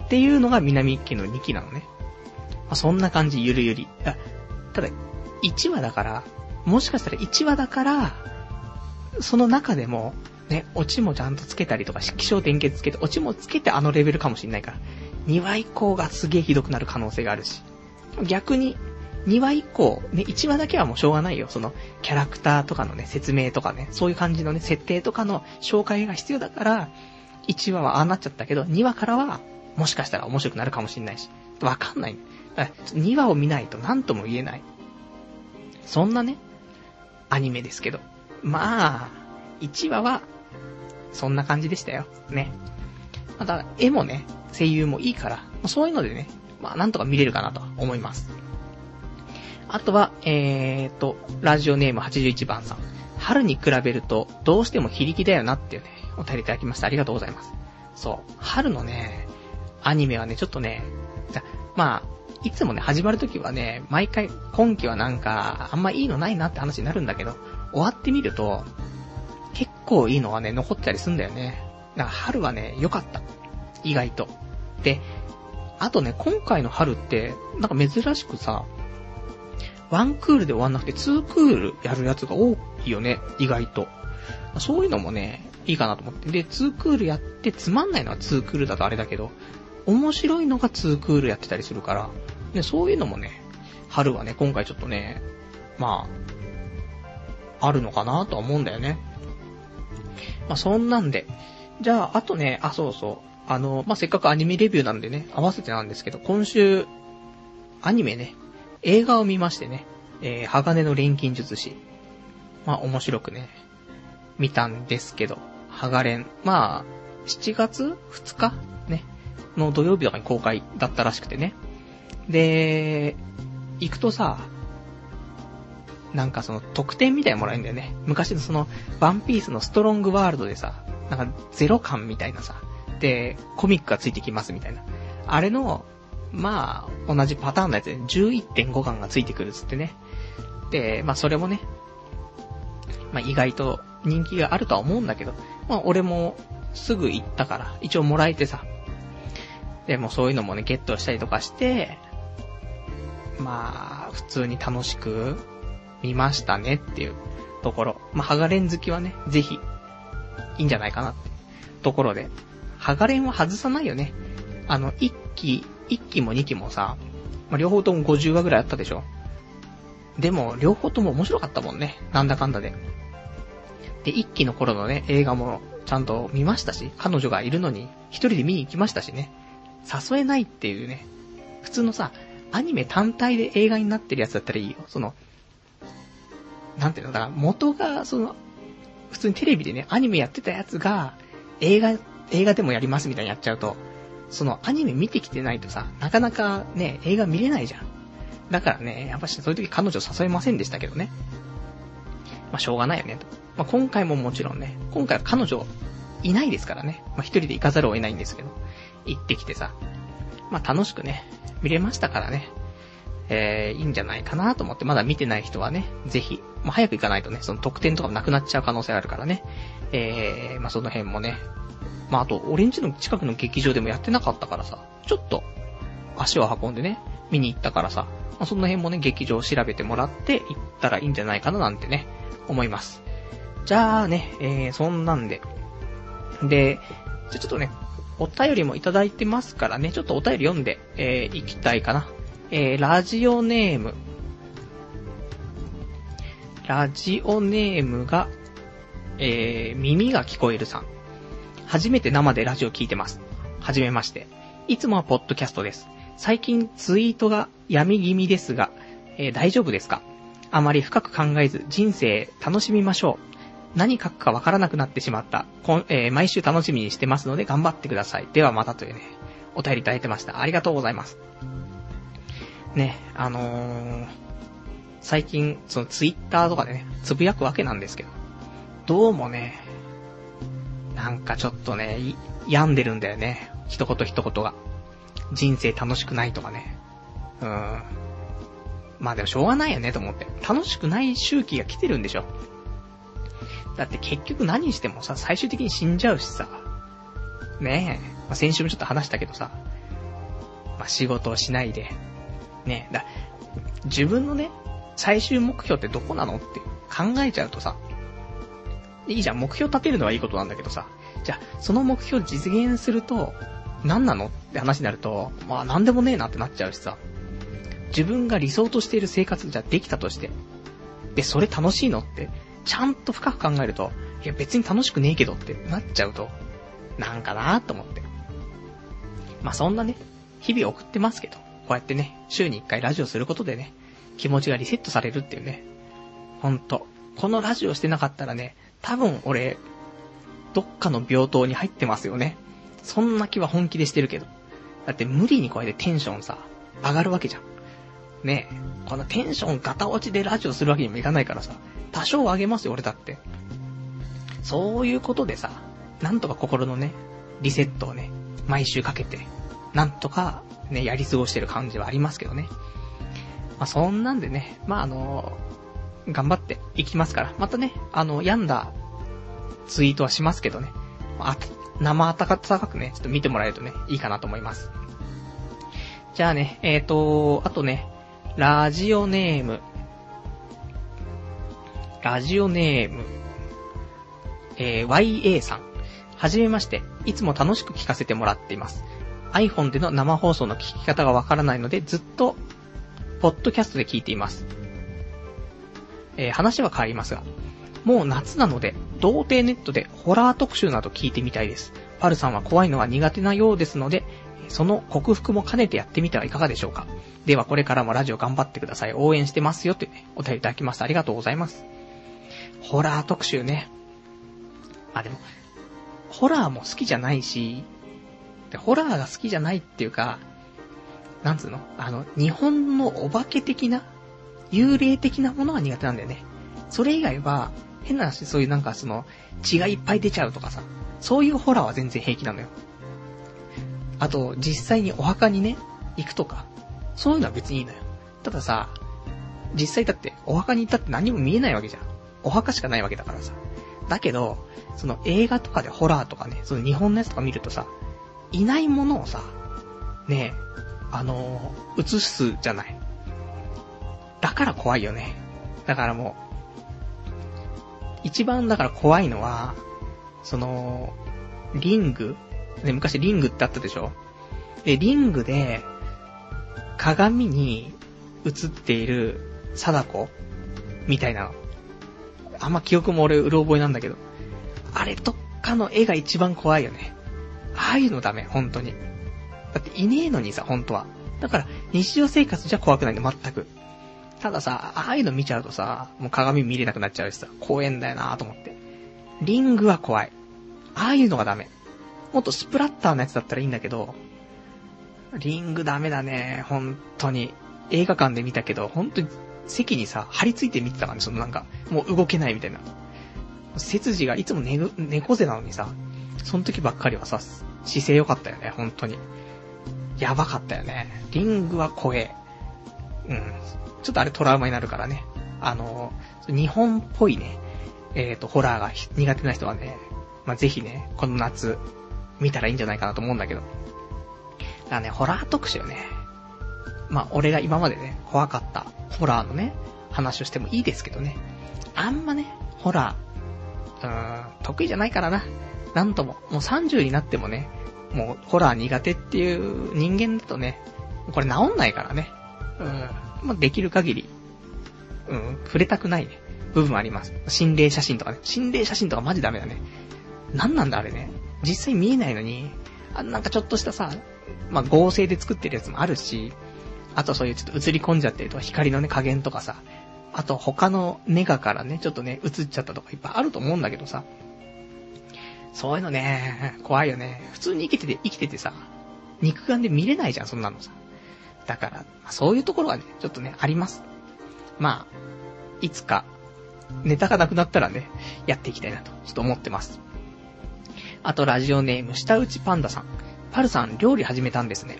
Speaker 1: っていうのが南家の2期なのね。まあ、そんな感じ、ゆるゆり。ただ、1話だから、もしかしたら1話だから、その中でも、ね、オチもちゃんとつけたりとか、気象点結つけて、オチもつけてあのレベルかもしんないから、2話以降がすげえひどくなる可能性があるし。逆に、2話以降、ね、1話だけはもうしょうがないよ。その、キャラクターとかのね、説明とかね、そういう感じのね、設定とかの紹介が必要だから、1話はああなっちゃったけど、2話からは、もしかしたら面白くなるかもしんないし。わかんない。2話を見ないと何とも言えない。そんなね、アニメですけど。まあ、1話はそんな感じでしたよ。ね。また、絵もね、声優もいいから、そういうのでね、まあ、なんとか見れるかなと思います。あとは、えーと、ラジオネーム81番さん。春に比べると、どうしても非力だよなっていうね、お便りいただきました。ありがとうございます。そう。春のね、アニメはね、ちょっとね、じゃ、まあ、いつもね、始まるときはね、毎回、今季はなんか、あんまいいのないなって話になるんだけど、終わってみると、結構いいのはね、残ったりすんだよね。だから春はね、良かった。意外と。で、あとね、今回の春って、なんか珍しくさ、ワンクールで終わんなくて、ツークールやるやつが多いよね、意外と。そういうのもね、いいかなと思って。で、ツークールやってつまんないのはツークールだとあれだけど、面白いのがツークールやってたりするから、ね、そういうのもね、春はね、今回ちょっとね、まあ、あるのかなとは思うんだよね。まあ、そんなんで。じゃあ、あとね、あ、そうそう。あの、まあ、せっかくアニメレビューなんでね、合わせてなんですけど、今週、アニメね、映画を見ましてね、えー、鋼の錬金術師。まあ、面白くね、見たんですけど、ハガレン。まあ、7月 ?2 日？ね、の土曜日とかに公開だったらしくてね。で、行くとさ、なんかその特典みたいなもらえるんだよね。昔のその、ワンピースのストロングワールドでさ、なんかゼロ感みたいなさ、で、コミックがついてきますみたいな。あれの、まあ、同じパターンのやつで11.5巻がついてくるっつってね。で、まあそれもね、まあ意外と人気があるとは思うんだけど、まあ俺もすぐ行ったから、一応もらえてさ。でもそういうのもね、ゲットしたりとかして、まあ、普通に楽しく見ましたねっていうところ。まあ、ハガレン好きはね、ぜひ、いいんじゃないかなってところで。ハガレンは外さないよね。あの、1期、1期も2期もさ、まあ、両方とも50話ぐらいあったでしょ。でも、両方とも面白かったもんね。なんだかんだで。で、1期の頃のね、映画もちゃんと見ましたし、彼女がいるのに、一人で見に行きましたしね。誘えないっていうね。普通のさ、アニメ単体で映画になってるやつだったらいいよ。その、なんていうの、だから元が、その、普通にテレビでね、アニメやってたやつが、映画、映画でもやりますみたいにやっちゃうと、そのアニメ見てきてないとさ、なかなかね、映画見れないじゃん。だからね、やっぱしそういう時彼女誘えませんでしたけどね。まあ、しょうがないよね、と。まあ、今回ももちろんね、今回は彼女いないですからね。まあ、一人で行かざるを得ないんですけど、行ってきてさ、まあ、楽しくね、見れましたからね。えー、いいんじゃないかなと思って、まだ見てない人はね、ぜひ、まあ、早く行かないとね、その特典とかもなくなっちゃう可能性あるからね。えー、まあ、その辺もね。まあ、あと、俺んちの近くの劇場でもやってなかったからさ、ちょっと、足を運んでね、見に行ったからさ、まあ、その辺もね、劇場を調べてもらって行ったらいいんじゃないかななんてね、思います。じゃあね、えー、そんなんで。で、じゃちょっとね、お便りもいただいてますからね、ちょっとお便り読んで、えー、行きたいかな。えー、ラジオネーム。ラジオネームが、えー、耳が聞こえるさん。初めて生でラジオ聞いてます。はじめまして。いつもはポッドキャストです。最近ツイートが闇気味ですが、えー、大丈夫ですか？あまり深く考えず人生楽しみましょう。何書くかわからなくなってしまった。こんえー、毎週楽しみにしてますので頑張ってください。ではまたというね、お便りいただいてました。ありがとうございます。ね、あのー、最近、そのツイッターとかでね、つぶやくわけなんですけど、どうもね、なんかちょっとね、病んでるんだよね。一言一言が。人生楽しくないとかね。うーん。まあでもしょうがないよねと思って。楽しくない周期が来てるんでしょ。だって結局何してもさ、最終的に死んじゃうしさ。ねえ。まあ、先週もちょっと話したけどさ。まあ、仕事をしないで。ねえ。だ、自分のね、最終目標ってどこなのって考えちゃうとさ。いいじゃん、目標立てるのはいいことなんだけどさ。じゃあ、その目標実現すると、何なのって話になると、まあ何でもねえなってなっちゃうしさ。自分が理想としている生活じゃできたとして、で、それ楽しいのって、ちゃんと深く考えると、いや別に楽しくねえけどってなっちゃうと、なんかなーと思って。まあそんなね、日々送ってますけど、こうやってね、週に一回ラジオすることでね、気持ちがリセットされるっていうね。ほんと。このラジオしてなかったらね、多分俺、どっかの病棟に入ってますよね。そんな気は本気でしてるけど。だって無理にこうやってテンションさ、上がるわけじゃん。ねえ、このテンションガタ落ちでラジオするわけにもいかないからさ、多少上げますよ、俺だって。そういうことでさ、なんとか心のね、リセットをね、毎週かけて、なんとかね、やり過ごしてる感じはありますけどね。まあ、そんなんでね、まあ、あの、頑張っていきますから、またね、あの、病んだツイートはしますけどね、あ、生温かくね、ちょっと見てもらえるとね、いいかなと思います。じゃあね、えーと、あとね、ラジオネーム。ラジオネーム。えー、YA さん。はじめまして。いつも楽しく聞かせてもらっています。iPhone での生放送の聞き方がわからないので、ずっと、ポッドキャストで聞いています。えー、話は変わりますが、もう夏なので、童貞ネットでホラー特集など聞いてみたいです。パルさんは怖いのは苦手なようですので、その克服も兼ねてやってみてはいかがでしょうか。ではこれからもラジオ頑張ってください。応援してますよというね、お便りいただきました。ありがとうございます。ホラー特集ね。あ、でも、ホラーも好きじゃないし、でホラーが好きじゃないっていうか、なんつうの？あの、日本のお化け的な、幽霊的なものは苦手なんだよね。それ以外は、変な話、そういうなんかその、血がいっぱい出ちゃうとかさ、そういうホラーは全然平気なのよ。あと、実際にお墓にね、行くとか、そういうのは別にいいのよ。たださ、実際だって、お墓に行ったって何も見えないわけじゃん。お墓しかないわけだからさ。だけど、その映画とかでホラーとかね、その日本のやつとか見るとさ、いないものをさ、ねえ、あのー、映すじゃない。だから怖いよね。だからもう一番だから怖いのは、その、リング、ね、昔リングってあったでしょ？で、リングで、鏡に映っている貞子みたいなあんま記憶も俺、うろ覚えなんだけど。あれとかの絵が一番怖いよね。ああいうのダメ、本当に。だっていねえのにさ、本当は。だから、日常生活じゃ怖くないんだ、全く。たださ、ああいうの見ちゃうとさ、もう鏡見れなくなっちゃうしさ、怖えんだよなと思って。リングは怖い。ああいうのがダメ。もっとスプラッターのやつだったらいいんだけど、リングダメだね、本当に。映画館で見たけど、本当に席にさ、張り付いて見てたからね、そのなんか、もう動けないみたいな。背筋がいつも猫、猫背なのにさ、その時ばっかりはさ、姿勢良かったよね、本当に。やばかったよね。リングは怖え。うん。ちょっとあれトラウマになるからね。あの、日本っぽいね、えっ、ー、と、ホラーが苦手な人はね、まあ、ぜひね、この夏、見たらいいんじゃないかなと思うんだけど。だからね、ホラー特集ね。まあ、俺が今までね、怖かったホラーのね、話をしてもいいですけどね。あんまね、ホラー、うーん、得意じゃないからな。なんとも、もう30になってもね、もうホラー苦手っていう人間だとね、これ治んないからね。うん、まあ、できる限り、うん、触れたくないね、部分あります。心霊写真とかね。心霊写真とかマジダメだね。なんなんだあれね。実際見えないのに、あなんかちょっとしたさ、まあ、合成で作ってるやつもあるし、あとそういうちょっと映り込んじゃってるとか光のね加減とかさ、あと他のネガからね、ちょっとね、映っちゃったとかいっぱいあると思うんだけどさ、そういうのね、怖いよね。普通に生きてて、生きててさ、肉眼で見れないじゃん、そんなのさ。だから、そういうところはね、ちょっとね、あります。まあ、いつか、ネタがなくなったらね、やっていきたいなと、ちょっと思ってます。あと、ラジオネーム、下打ちパンダさん。パルさん、料理始めたんですね。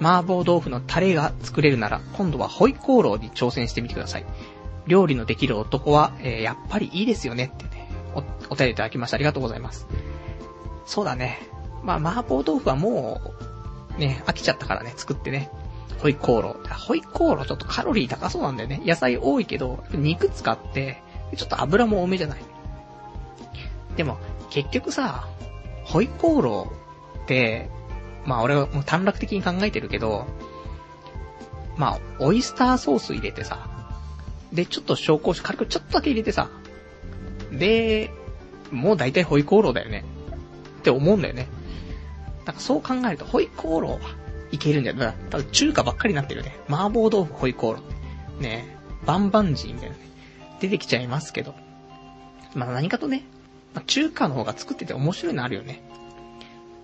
Speaker 1: 麻婆豆腐のタレが作れるなら、今度はホイコーローに挑戦してみてください。料理のできる男は、えー、やっぱりいいですよねってね、お、お便りいただきました。ありがとうございます。そうだね。まあ、麻婆豆腐はもう、ね、飽きちゃったからね、作ってね。ホイコーロー。ホイコーローちょっとカロリー高そうなんだよね。野菜多いけど、肉使って、ちょっと油も多めじゃない。でも、結局さ、ホイコーローって、まあ俺はもう短絡的に考えてるけど、まあ、オイスターソース入れてさ、で、ちょっと紹興酒軽くちょっとだけ入れてさ、で、もう大体ホイコーローだよね。って思うんだよね。だからそう考えると、ホイコーローはいけるんじゃないだただ中華ばっかりになってるよね。麻婆豆腐ホイコーロー。ねバンバンジーみたいなね。出てきちゃいますけど。まあ何かとね、まあ、中華の方が作ってて面白いのあるよね。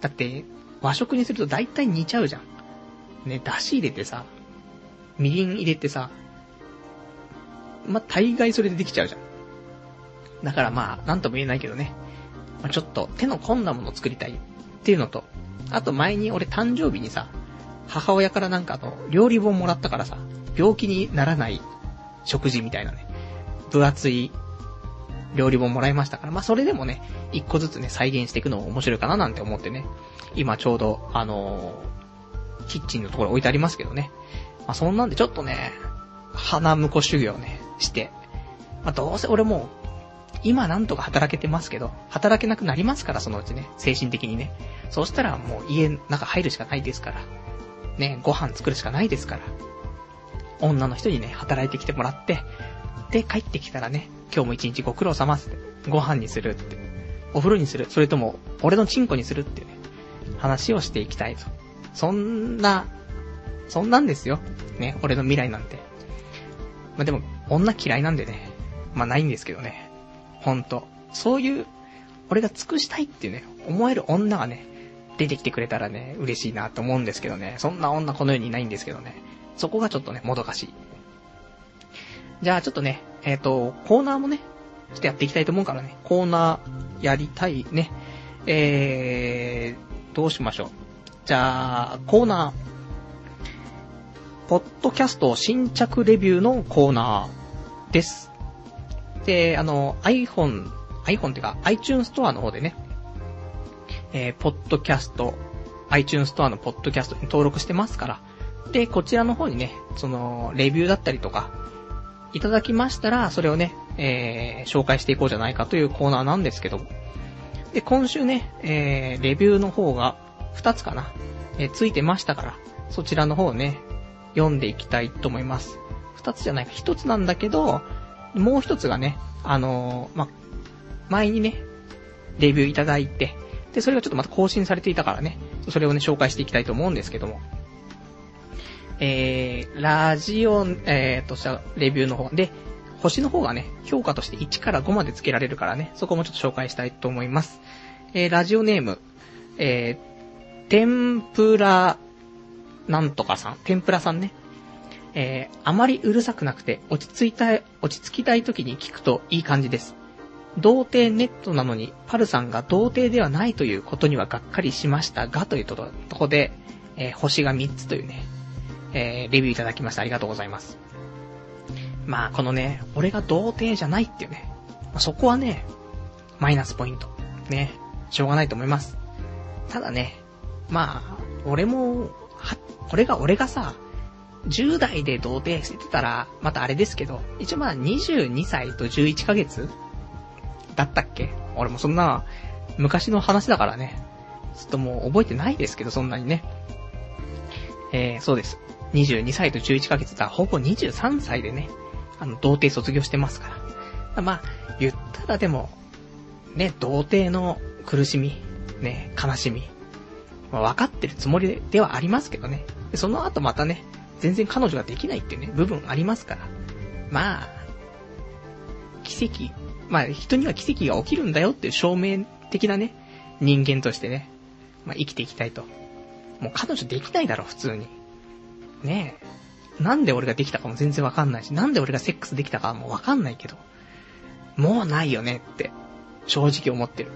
Speaker 1: だって、和食にすると大体煮ちゃうじゃん。ね、出汁入れてさ、みりん入れてさ、ま大概それでできちゃうじゃん。だからまあ、なんとも言えないけどね。まあ、ちょっと手の込んだものを作りたいっていうのと、あと前に俺誕生日にさ、母親からなんかあの料理本もらったからさ、病気にならない食事みたいなね、分厚い料理本もらいましたから、まあそれでもね、一個ずつね、再現していくのも面白いかななんて思ってね、今ちょうど、あのー、キッチンのところ置いてありますけどね。まあ、そんなんでちょっとね、花婿修行ね、して。まあ、どうせ俺も今なんとか働けてますけど、働けなくなりますから、そのうちね、精神的にね。そうしたらもう家の中入るしかないですから。ね、ご飯作るしかないですから。女の人にね、働いてきてもらって、で、帰ってきたらね、今日も一日ご苦労様って、ご飯にするって、お風呂にする、それとも、俺のチンコにするってね、話をしていきたいと。そんな、そんなんですよ。ね、俺の未来なんて。まあ、でも、女嫌いなんでね。まあ、ないんですけどね。ほんと。そういう、俺が尽くしたいっていうね、思える女がね、出てきてくれたらね、嬉しいなと思うんですけどね。そんな女この世にいないんですけどね。そこがちょっとね、もどかしい。じゃあちょっとね、えっ、ー、と、コーナーもね、ちょっとやっていきたいと思うからね、コーナーやりたいね。えー、どうしましょう。じゃあ、コーナー。ポッドキャスト新着レビューのコーナーです。で、あの、iPhone、iPhone っていうか iTunes ストアの方でね、えー、ポッドキャスト、iTunes ストアのポッドキャストに登録してますから、で、こちらの方にね、その、レビューだったりとか、いただきましたら、それをね、えー、紹介していこうじゃないかというコーナーなんですけども。で、今週ね、えー、レビューの方が2つかな、えー、ついてましたから、そちらの方をね、読んでいきたいと思います。2つじゃないか、1つなんだけど、もう1つがね、あのー、ま、前にね、レビューいただいて、で、それがちょっとまた更新されていたからね、それをね、紹介していきたいと思うんですけども。えー、ラジオ、えー、としたレビューの方で、星の方がね、評価として1から5まで付けられるからね、そこもちょっと紹介したいと思います。えー、ラジオネーム、えー、天ぷら、なんとかさん、天ぷらさんね。えー、あまりうるさくなくて、落ち着いたい、落ち着きたい時に聞くといい感じです。童貞ネットなのに、パルさんが童貞ではないということにはがっかりしましたが、というとこで、えー、星が3つというね、えー、レビューいただきました。ありがとうございます。まあ、このね、俺が童貞じゃないっていうね、そこはね、マイナスポイント。ね、しょうがないと思います。ただね、まあ、俺も、は、これが俺がさ、10代で童貞してたら、またあれですけど、一応まあ22歳と11ヶ月だったっけ？俺もそんな、昔の話だからね。ちょっともう覚えてないですけど、そんなにね。えー、そうです。22歳と11ヶ月だ、ほぼ23歳でね、あの、童貞卒業してますから。まあ、言ったらでも、ね、童貞の苦しみ、ね、悲しみ、まあ、分かってるつもりではありますけどね。その後またね、全然彼女ができないっていうね、部分ありますから。まあ、奇跡、まあ人には奇跡が起きるんだよっていう証明的なね、人間としてね、まあ生きていきたいと。もう彼女できないだろ、普通に。ねえ。なんで俺ができたかも全然わかんないし、なんで俺がセックスできたかもわかんないけど、もうないよねって、正直思ってる。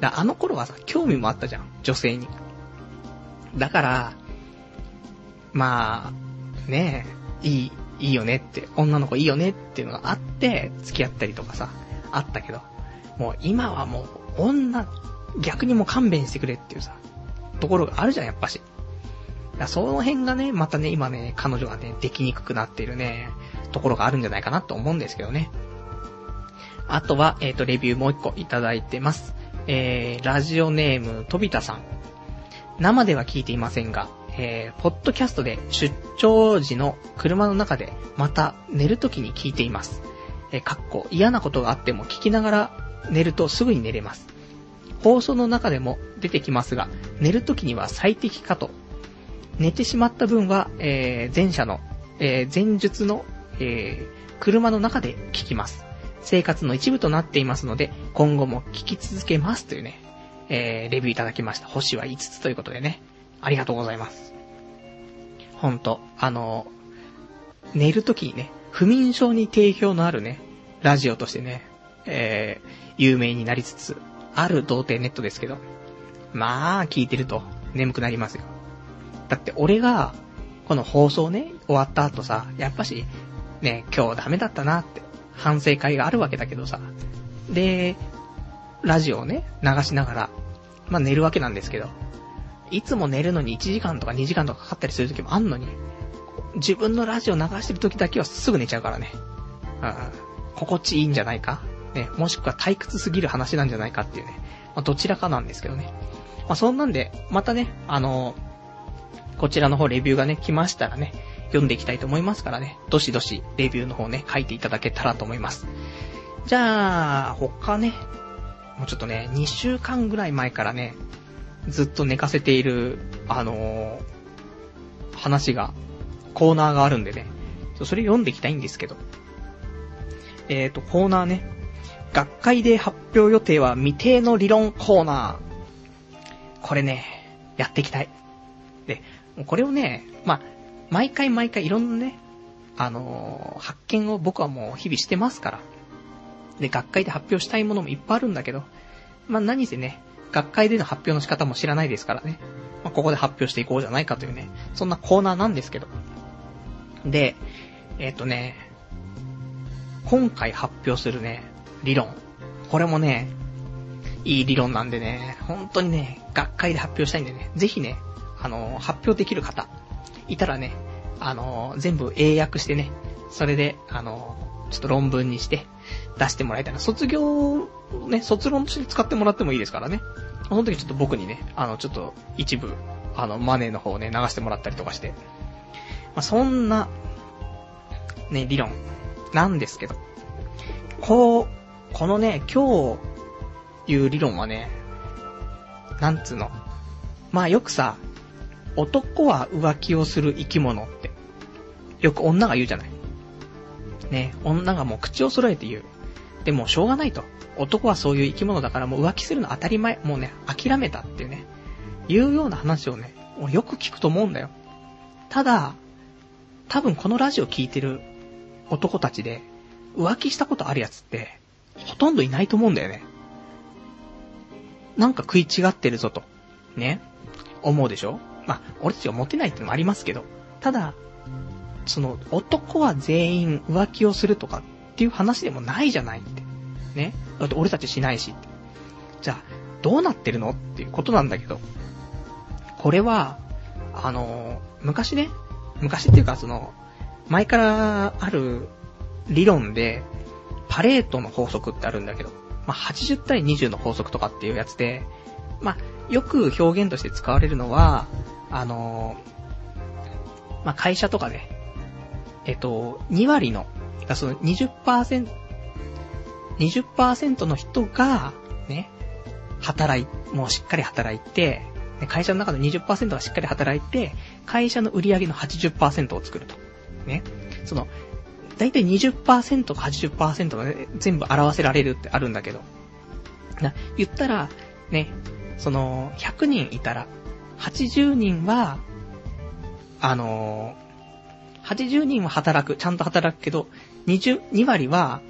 Speaker 1: だあの頃はさ、興味もあったじゃん、女性に。だから、まあ、ねえ、いい、いいよねって、女の子いいよねっていうのがあって、付き合ったりとかさ、あったけど、もう今はもう、女、逆にも勘弁してくれっていうさ、ところがあるじゃん、やっぱし。その辺がね、またね、今ね、彼女がね、できにくくなっているね、ところがあるんじゃないかなと思うんですけどね。あとは、えっ、ー、と、レビューもう一個いただいてます。えー、ラジオネーム、とびたさん。生では聞いていませんが、えー、ポッドキャストで出張時の車の中で、また寝るときに聞いています。え、かっこ嫌なことがあっても聞きながら寝るとすぐに寝れます。放送の中でも出てきますが、寝るときには最適かと寝てしまった分は、えー、前者の、えー、前述の、えー、車の中で聞きます。生活の一部となっていますので、今後も聞き続けますというね、えー、レビューいただきました。星は5つということでね、ありがとうございます。ほんと、あの、寝るときにね、不眠症に定評のあるね、ラジオとしてね、えー、有名になりつつ、ある童貞ネットですけど、まあ、聞いてると眠くなりますよ。だって俺が、この放送ね、終わった後さ、やっぱし、ね、今日ダメだったなって、反省会があるわけだけどさ。で、ラジオをね、流しながら、まあ寝るわけなんですけど、いつも寝るのに1時間とか2時間とかかかったりする時もあんのに、自分のラジオ流してる時だけはすぐ寝ちゃうからね。うん、心地いいんじゃないか？ね、もしくは退屈すぎる話なんじゃないかっていうね。まあ、どちらかなんですけどね。まあ、そんなんで、またね、あのーこちらの方レビューがね、来ましたらね、読んでいきたいと思いますからね、どしどしレビューの方ね、書いていただけたらと思います。じゃあ、他ね、もうちょっとね、2週間ぐらい前からね、ずっと寝かせている、あのー、話が、コーナーがあるんでね、それ読んでいきたいんですけど。えっ、ー、と、コーナーね、学会で発表予定は未定の理論コーナー。これね、やっていきたい。で、これをね、まあ、毎回毎回いろんなね、あのー、発見を僕はもう日々してますから。で、学会で発表したいものもいっぱいあるんだけど、まあ、何せね、学会での発表の仕方も知らないですからね。まあ、ここで発表していこうじゃないかというね、そんなコーナーなんですけど。で、えっ、とね、今回発表するね、理論。これもね、いい理論なんでね、本当にね、学会で発表したいんでね、ぜひね、あの、発表できる方、いたらね、あの、全部英訳してね、それで、あの、ちょっと論文にして出してもらいたいな。卒業、ね、卒論として使ってもらってもいいですからね。その時ちょっと僕にね、あの、ちょっと一部、あの、マネーの方をね、流してもらったりとかして。まあ、そんな、ね、理論、なんですけど。こう、このね、今日、いう理論はね、なんつうの。まあよくさ、男は浮気をする生き物って、よく女が言うじゃない。ね、女がもう口を揃えて言う。でもしょうがないと。男はそういう生き物だからもう浮気するの当たり前。もうね、諦めたっていうね、いうような話をね、よく聞くと思うんだよ。ただ、多分このラジオ聞いてる男たちで、浮気したことあるやつって、ほとんどいないと思うんだよね。なんか食い違ってるぞと。ね。思うでしょ？まあ、俺たちがモテないってのもありますけど。ただ、その、男は全員浮気をするとかっていう話でもないじゃないって。ね？だって俺たちしないしって。じゃあ、どうなってるの？っていうことなんだけど。これは、あの、昔ね、昔っていうかその、前からある理論で、パレートの法則ってあるんだけど、まあ、80対20の法則とかっていうやつで、まあ、よく表現として使われるのは、あのまあ、会社とかで、えっと、2割の、その20%、20%の人が、ね、働い、もうしっかり働いて、会社の中の20%がしっかり働いて、会社の売り上げの80%を作ると。ね。その、だいたい20%か80%がね、全部表せられるってあるんだけど。な、言ったら、ね、その、100人いたら、80人は、あのー、80人は働く、ちゃんと働くけど、20、2割は、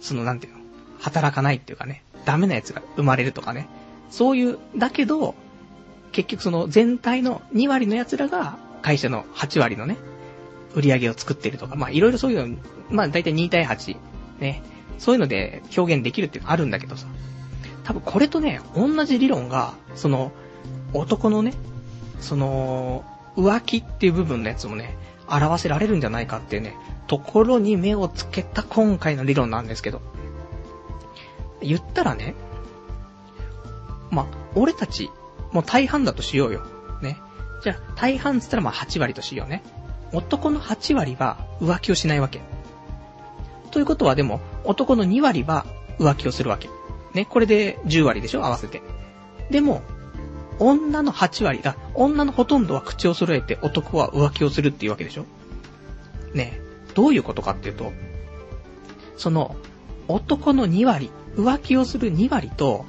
Speaker 1: その、なんていうの、働かないっていうかね、ダメなやつが生まれるとかね。そういう、だけど、結局その全体の2割の奴らが会社の8割のね、売り上げを作ってるとか、まあいろいろそういうの、まあ大体2対8、ね、そういうので表現できるっていうのあるんだけどさ、多分これとね、同じ理論が、その、男のね、その、浮気っていう部分のやつもね、表せられるんじゃないかっていうね、ところに目をつけた今回の理論なんですけど。言ったらね、まあ、俺たち、もう大半だとしようよ。ね。じゃあ、大半って言ったらまあ8割としようね。男の8割は浮気をしないわけ。ということはでも、男の2割は浮気をするわけ。ね、これで10割でしょ？合わせて。でも、女の8割、あ、女のほとんどは口を揃えて男は浮気をするっていうわけでしょ？ね、どういうことかっていうと、その、男の2割、浮気をする2割と、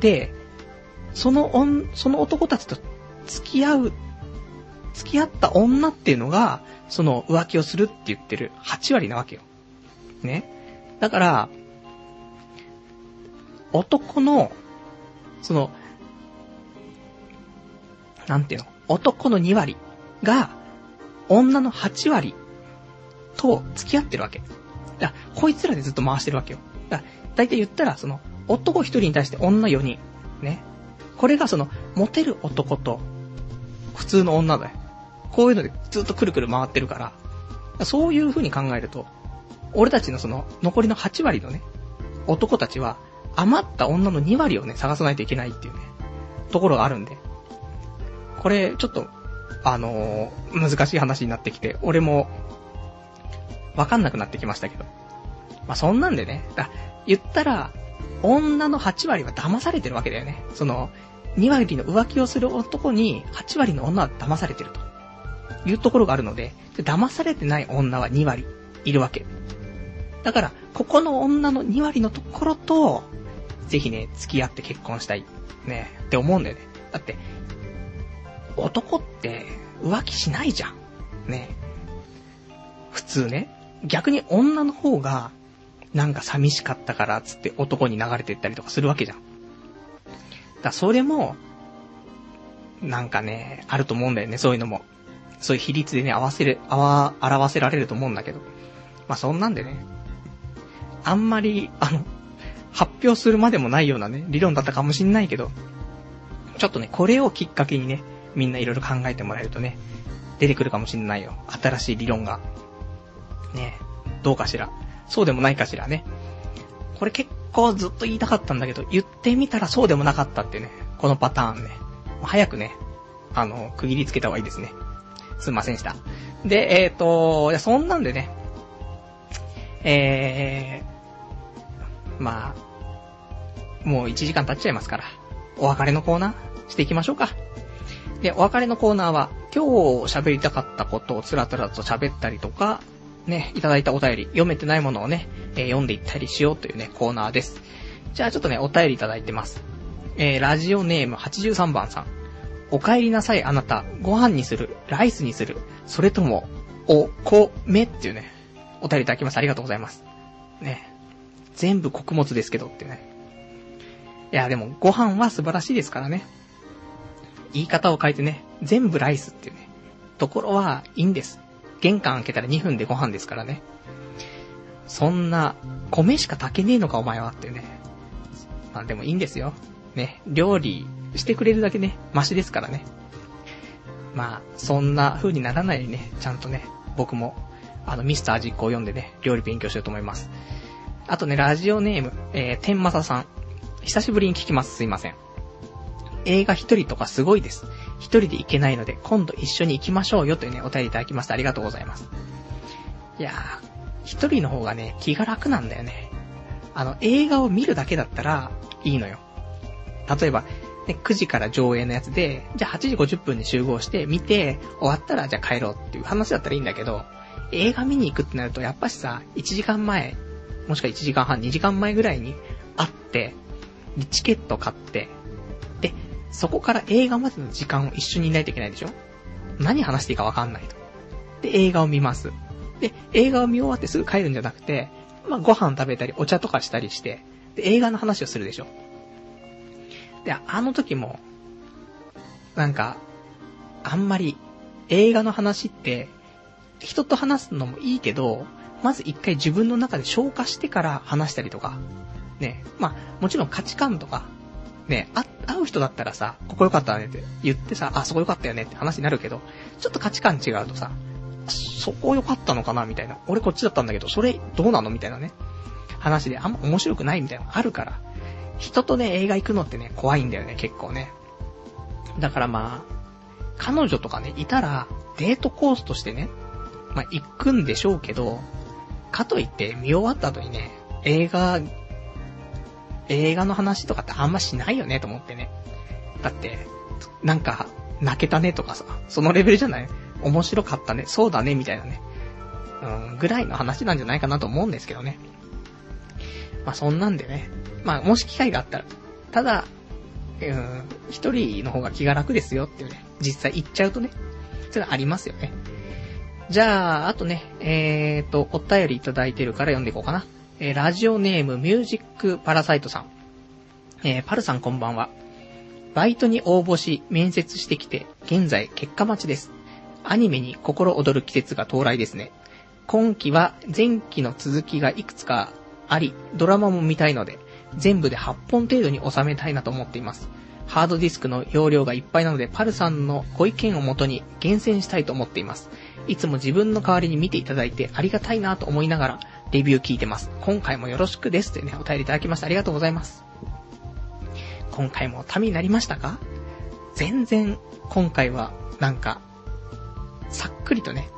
Speaker 1: で、そのその男たちと付き合う付き合った女っていうのが、その浮気をするって言ってる8割なわけよ。ね。だから、男の、その、なんていうの？男の2割が、女の8割と付き合ってるわけ。だこいつらでずっと回してるわけよ。だだいたい言ったら、その、男1人に対して女4人。ね。これがその、モテる男と、普通の女だよ。こういうのでずっとくるくる回ってるから、そういう風に考えると、俺たちのその、残りの8割のね、男たちは、余った女の2割をね、探さないといけないっていうね、ところがあるんで。これ、ちょっと、あのー、難しい話になってきて、俺も、わかんなくなってきましたけど。まあ、そんなんでね、だ言ったら、女の8割は騙されてるわけだよね。その、2割の浮気をする男に8割の女は騙されてると。いうところがあるので、騙されてない女は2割いるわけ。だから、ここの女の2割のところと、ぜひね、付き合って結婚したい。ね、って思うんだよね。だって、男って浮気しないじゃん。ね。普通ね。逆に女の方が、なんか寂しかったからつって男に流れてったりとかするわけじゃん。だそれも、なんかね、あると思うんだよね、そういうのも。そういう比率でね、合わせる、合わ、表せられると思うんだけど。まあ、そんなんでね、あんまり、あの、発表するまでもないようなね、理論だったかもしんないけど、ちょっとね、これをきっかけにね、みんないろいろ考えてもらえるとね、出てくるかもしんないよ。新しい理論が。ねどうかしら。そうでもないかしらね。これ結構ずっと言いたかったんだけど、言ってみたらそうでもなかったってね。このパターンね。早くね、あの、区切りつけた方がいいですね。すいませんでした。で、えっ、ー、と、いや、そんなんでね、えー、まあ、もう1時間経っちゃいますから、お別れのコーナーしていきましょうか。で、お別れのコーナーは、今日喋りたかったことをつらつらと喋ったりとか、ね、いただいたお便り、読めてないものをね、えー、読んでいったりしようというね、コーナーです。じゃあちょっとね、お便りいただいてます。えー、ラジオネーム83番さん。お帰りなさいあなた、ご飯にする、ライスにする、それとも、お、こ、めっていうね、お便りいただきます。ありがとうございます。ね。全部穀物ですけどってね。いや、でも、ご飯は素晴らしいですからね。言い方を変えてね、全部ライスっていうね、ところはいいんです。玄関開けたら2分でご飯ですからね。そんな、米しか炊けねえのかお前はってね。まあでもいいんですよ。ね、料理してくれるだけね、マシですからね。まあ、そんな風にならないようにね、ちゃんとね、僕も、あの、ミスター実行を読んでね、料理勉強しようと思います。あとね、ラジオネーム、えー、天正さん。久しぶりに聞きます。すいません。映画一人とかすごいです。一人で行けないので、今度一緒に行きましょうよというね、お便りいただきましてありがとうございます。いやー、一人の方がね、気が楽なんだよね。あの、映画を見るだけだったら、いいのよ。例えば、ね、9時から上映のやつで、じゃあ8時50分に集合して見て、終わったらじゃあ帰ろうっていう話だったらいいんだけど、映画見に行くってなるとやっぱしさ、1時間前、もしくは1時間半、2時間前ぐらいに会って、チケット買って、そこから映画までの時間を一緒にいないといけないでしょ？何話していいかわかんないと。で、映画を見ます。で、映画を見終わってすぐ帰るんじゃなくて、まあ、ご飯食べたり、お茶とかしたりして、で、映画の話をするでしょで、あの時も、なんか、あんまり、映画の話って、人と話すのもいいけど、まず一回自分の中で消化してから話したりとか、ね、まあ、もちろん価値観とか、ね、あ、会う人だったらさ、ここ良かったねって言ってさ、あ、そこ良かったよねって話になるけど、ちょっと価値観違うとさ、そこ良かったのかなみたいな。俺こっちだったんだけど、それどうなのみたいなね。話であんま面白くないみたいなのあるから。人とね、映画行くのってね、怖いんだよね、結構ね。だからまあ、彼女とかね、いたら、デートコースとしてね、まあ行くんでしょうけど、かといって見終わった後にね、映画、映画の話とかってあんましないよね、と思ってね。だって、なんか、泣けたねとかさ、そのレベルじゃない？面白かったね、そうだね、みたいなね。うん、ぐらいの話なんじゃないかなと思うんですけどね。まあそんなんでね、まあ、もし機会があったら、ただ、うん、一人の方が気が楽ですよっていうね、実際行っちゃうとね、それはありますよね。じゃあ、あとね、えーと、お便りいただいてるから読んでいこうかな。えー、ラジオネームミュージックパラサイトさん。えー、パルさんこんばんは。バイトに応募し、面接してきて、現在結果待ちです。アニメに心躍る季節が到来ですね。今期は前期の続きがいくつかあり、ドラマも見たいので、全部で8本程度に収めたいなと思っています。ハードディスクの容量がいっぱいなので、パルさんのご意見をもとに厳選したいと思っています。いつも自分の代わりに見ていただいてありがたいなと思いながら、レビュー聞いてます。今回もよろしくですというね、お便りいただきましてありがとうございます。今回もためになりましたか？全然、今回は、なんか、さっくりとね、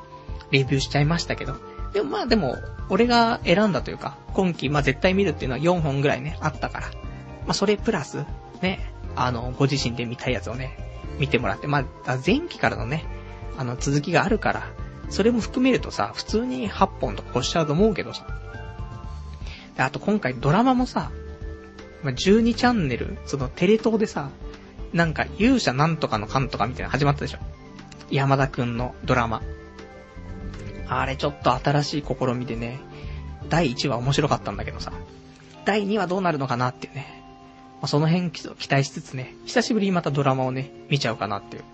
Speaker 1: レビューしちゃいましたけど。でもまあでも、俺が選んだというか、今季、まあ絶対見るっていうのは4本ぐらいね、あったから。まあそれプラス、ね、あの、ご自身で見たいやつをね、見てもらって、まあ、前期からのね、あの、続きがあるから、それも含めるとさ、普通に8本とか越しちゃうと思うけどさ。あと今回ドラマもさ、ま、12チャンネル、そのテレ東でさ、なんか勇者なんとかのかんとかみたいな始まったでしょ。山田くんのドラマ。あれちょっと新しい試みでね、第1話面白かったんだけどさ、第2話どうなるのかなっていうね。まあ、その辺期待しつつね、久しぶりにまたドラマをね、見ちゃうかなっていう。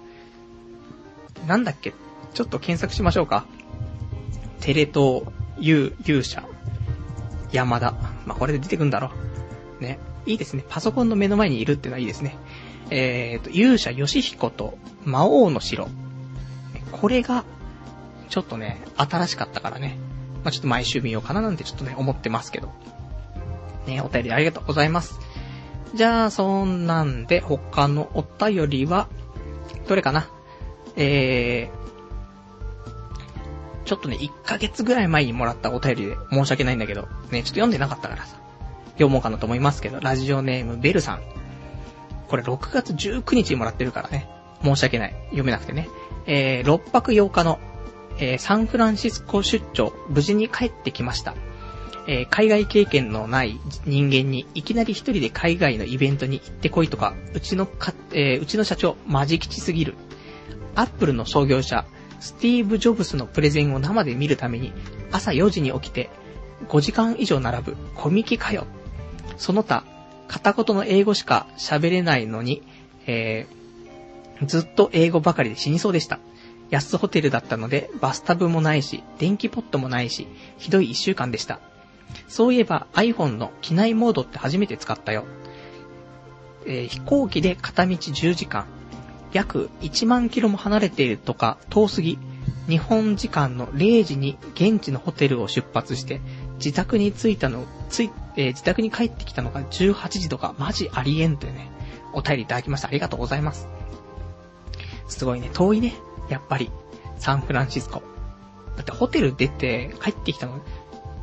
Speaker 1: なんだっけ？ちょっと検索しましょうか。テレ東、勇、勇者、山田。まあ、これで出てくんだろう。ね。いいですね。パソコンの目の前にいるってのはいいですね。えーと、勇者ヨシヒコと魔王の城。これが、ちょっとね、新しかったからね。まあ、ちょっと毎週見ようかななんてちょっとね、思ってますけど。ね、お便りありがとうございます。じゃあ、そんなんで、他のお便りは、どれかな？えー、ちょっとね、1ヶ月ぐらい前にもらったお便りで申し訳ないんだけど、ね、ちょっと読んでなかったからさ、読もうかなと思いますけど、ラジオネームベルさん。これ6月19日にもらってるからね、申し訳ない。読めなくてね。えー、6泊8日の、えー、サンフランシスコ出張、無事に帰ってきました。えー、海外経験のない人間にいきなり一人で海外のイベントに行ってこいとか、うちのか、えー、うちの社長、マジ吉すぎる。アップルの創業者、スティーブ・ジョブスのプレゼンを生で見るために、朝4時に起きて、5時間以上並ぶ、コミケかよ。その他、片言の英語しか喋れないのに、えー、ずっと英語ばかりで死にそうでした。安ホテルだったので、バスタブもないし、電気ポットもないし、ひどい一週間でした。そういえば iPhone の機内モードって初めて使ったよ。えー、飛行機で片道10時間。約1万キロも離れているとか遠すぎ。日本時間の0時に現地のホテルを出発して、自宅に着いたの、つい、えー、自宅に帰ってきたのが18時とか、マジありえんというね、お便りいただきました。ありがとうございます。すごいね、遠いね。やっぱり、サンフランシスコ。だってホテル出て帰ってきたの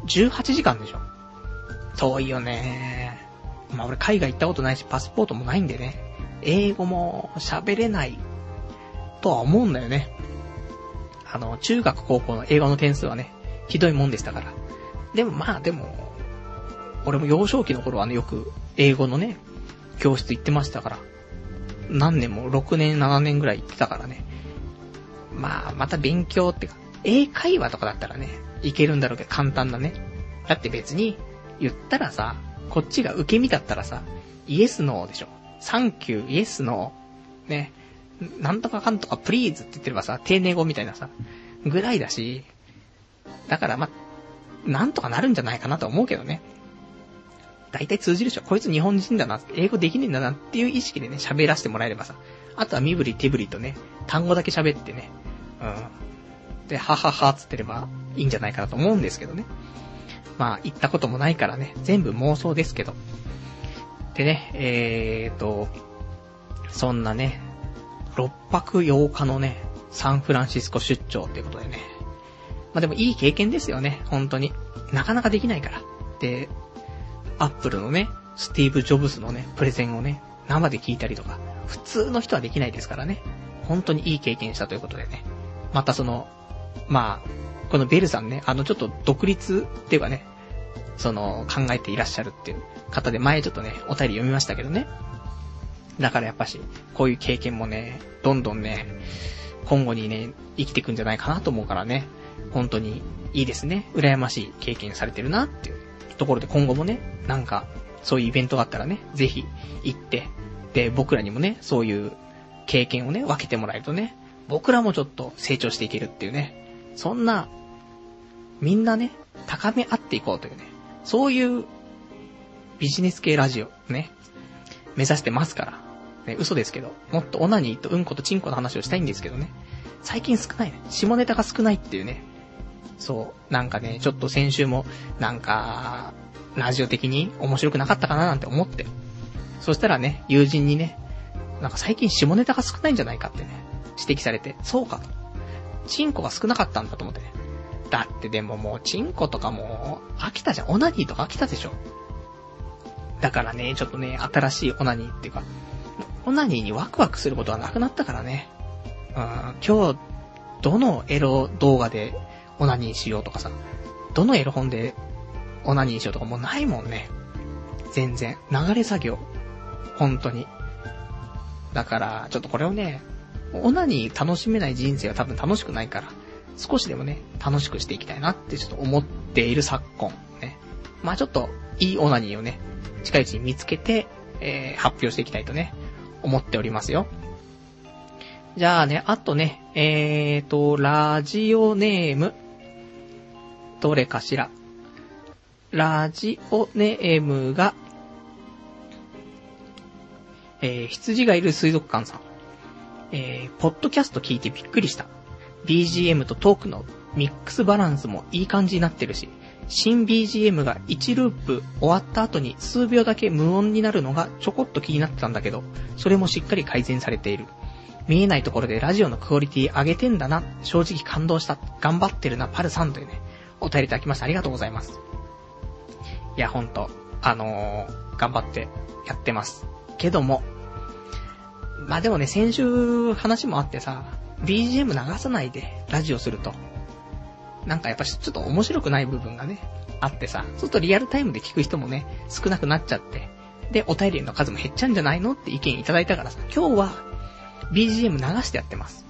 Speaker 1: 18時間でしょ。遠いよね。まあ俺海外行ったことないし、パスポートもないんでね。英語も喋れないとは思うんだよね。あの、中学高校の英語の点数はね、ひどいもんでしたから。でもまあでも、俺も幼少期の頃はね、よく英語のね、教室行ってましたから。何年も6年、7年ぐらい行ってたからね。まあ、また勉強ってか、英会話とかだったらね、いけるんだろうけど簡単だね。だって別に、言ったらさ、こっちが受け身だったらさ、イエスノーでしょ。サンキュー、イエスノー、ね、なんとかかんとかプリーズって言ってればさ、丁寧語みたいなさ、ぐらいだし、だからま、なんとかなるんじゃないかなと思うけどね。大体通じるでしょ。こいつ日本人だな、英語できねえんだなっていう意識でね、喋らせてもらえればさ。あとは身振り手振りとね、単語だけ喋ってね、うん。で、はははつってればいいんじゃないかなと思うんですけどね。まあ、行ったこともないからね、全部妄想ですけど。でね、えーと、そんなね、6泊8日のね、サンフランシスコ出張ってことでね。まあでもいい経験ですよね、本当に。なかなかできないから。で、アップルのね、スティーブ・ジョブスのね、プレゼンをね、生で聞いたりとか、普通の人はできないですからね。本当にいい経験したということでね。またその、まあ、このベルさんね、あのちょっと独立っていうかね、その考えていらっしゃるっていう方で前ちょっとね、お便り読みましたけどね。だからやっぱし、こういう経験もね、どんどんね、今後にね、生きていくんじゃないかなと思うからね、本当にいいですね。羨ましい経験されてるなっていうところで今後もね、なんか、そういうイベントがあったらね、ぜひ行って、で、僕らにもね、そういう経験をね、分けてもらえるとね、僕らもちょっと成長していけるっていうね、そんな、みんなね、高め合っていこうというね、そういうビジネス系ラジオね、目指してますから。ね、嘘ですけど、もっとオナニーとうんことチンコの話をしたいんですけどね。最近少ないね。下ネタが少ないっていうね。そう。なんかね、ちょっと先週も、なんか、ラジオ的に面白くなかったかななんて思って。そしたらね、友人にね、なんか最近下ネタが少ないんじゃないかってね、指摘されて、そうかと。チンコが少なかったんだと思ってね。だってでももうチンコとかもう飽きたじゃん。オナニーとか飽きたでしょ。だからね、ちょっとね、新しいオナニーっていうか、オナニーにワクワクすることはなくなったからね。うん、今日、どのエロ動画でオナニーしようとかさ、どのエロ本でオナニーしようとかもうないもんね。全然。流れ作業。本当に。だから、ちょっとこれをね、オナニー楽しめない人生は多分楽しくないから、少しでもね、楽しくしていきたいなってちょっと思っている昨今。ね。まあちょっと、いいオナニーをね、近いうちに見つけて、えー、発表していきたいとね、思っておりますよ。じゃあね、あとね、えーと、ラジオネーム、どれかしら。ラジオネームが、えー、羊がいる水族館さん。えー、ポッドキャスト聞いてびっくりした。BGM とトークのミックスバランスもいい感じになってるし、新 BGM が1ループ終わった後に数秒だけ無音になるのがちょこっと気になってたんだけど、それもしっかり改善されている。見えないところでラジオのクオリティ上げてんだな。正直感動した。頑張ってるな、パルさんというね、お便りいただきました。ありがとうございます。いや、ほんと、あのー、頑張ってやってます。けども、まあでもね、先週話もあってさ、BGM 流さないでラジオすると、なんかやっぱちょっと面白くない部分がね、あってさ、そうするとリアルタイムで聞く人もね、少なくなっちゃって、で、お便りの数も減っちゃうんじゃないのって意見いただいたからさ、今日は BGM 流してやってます。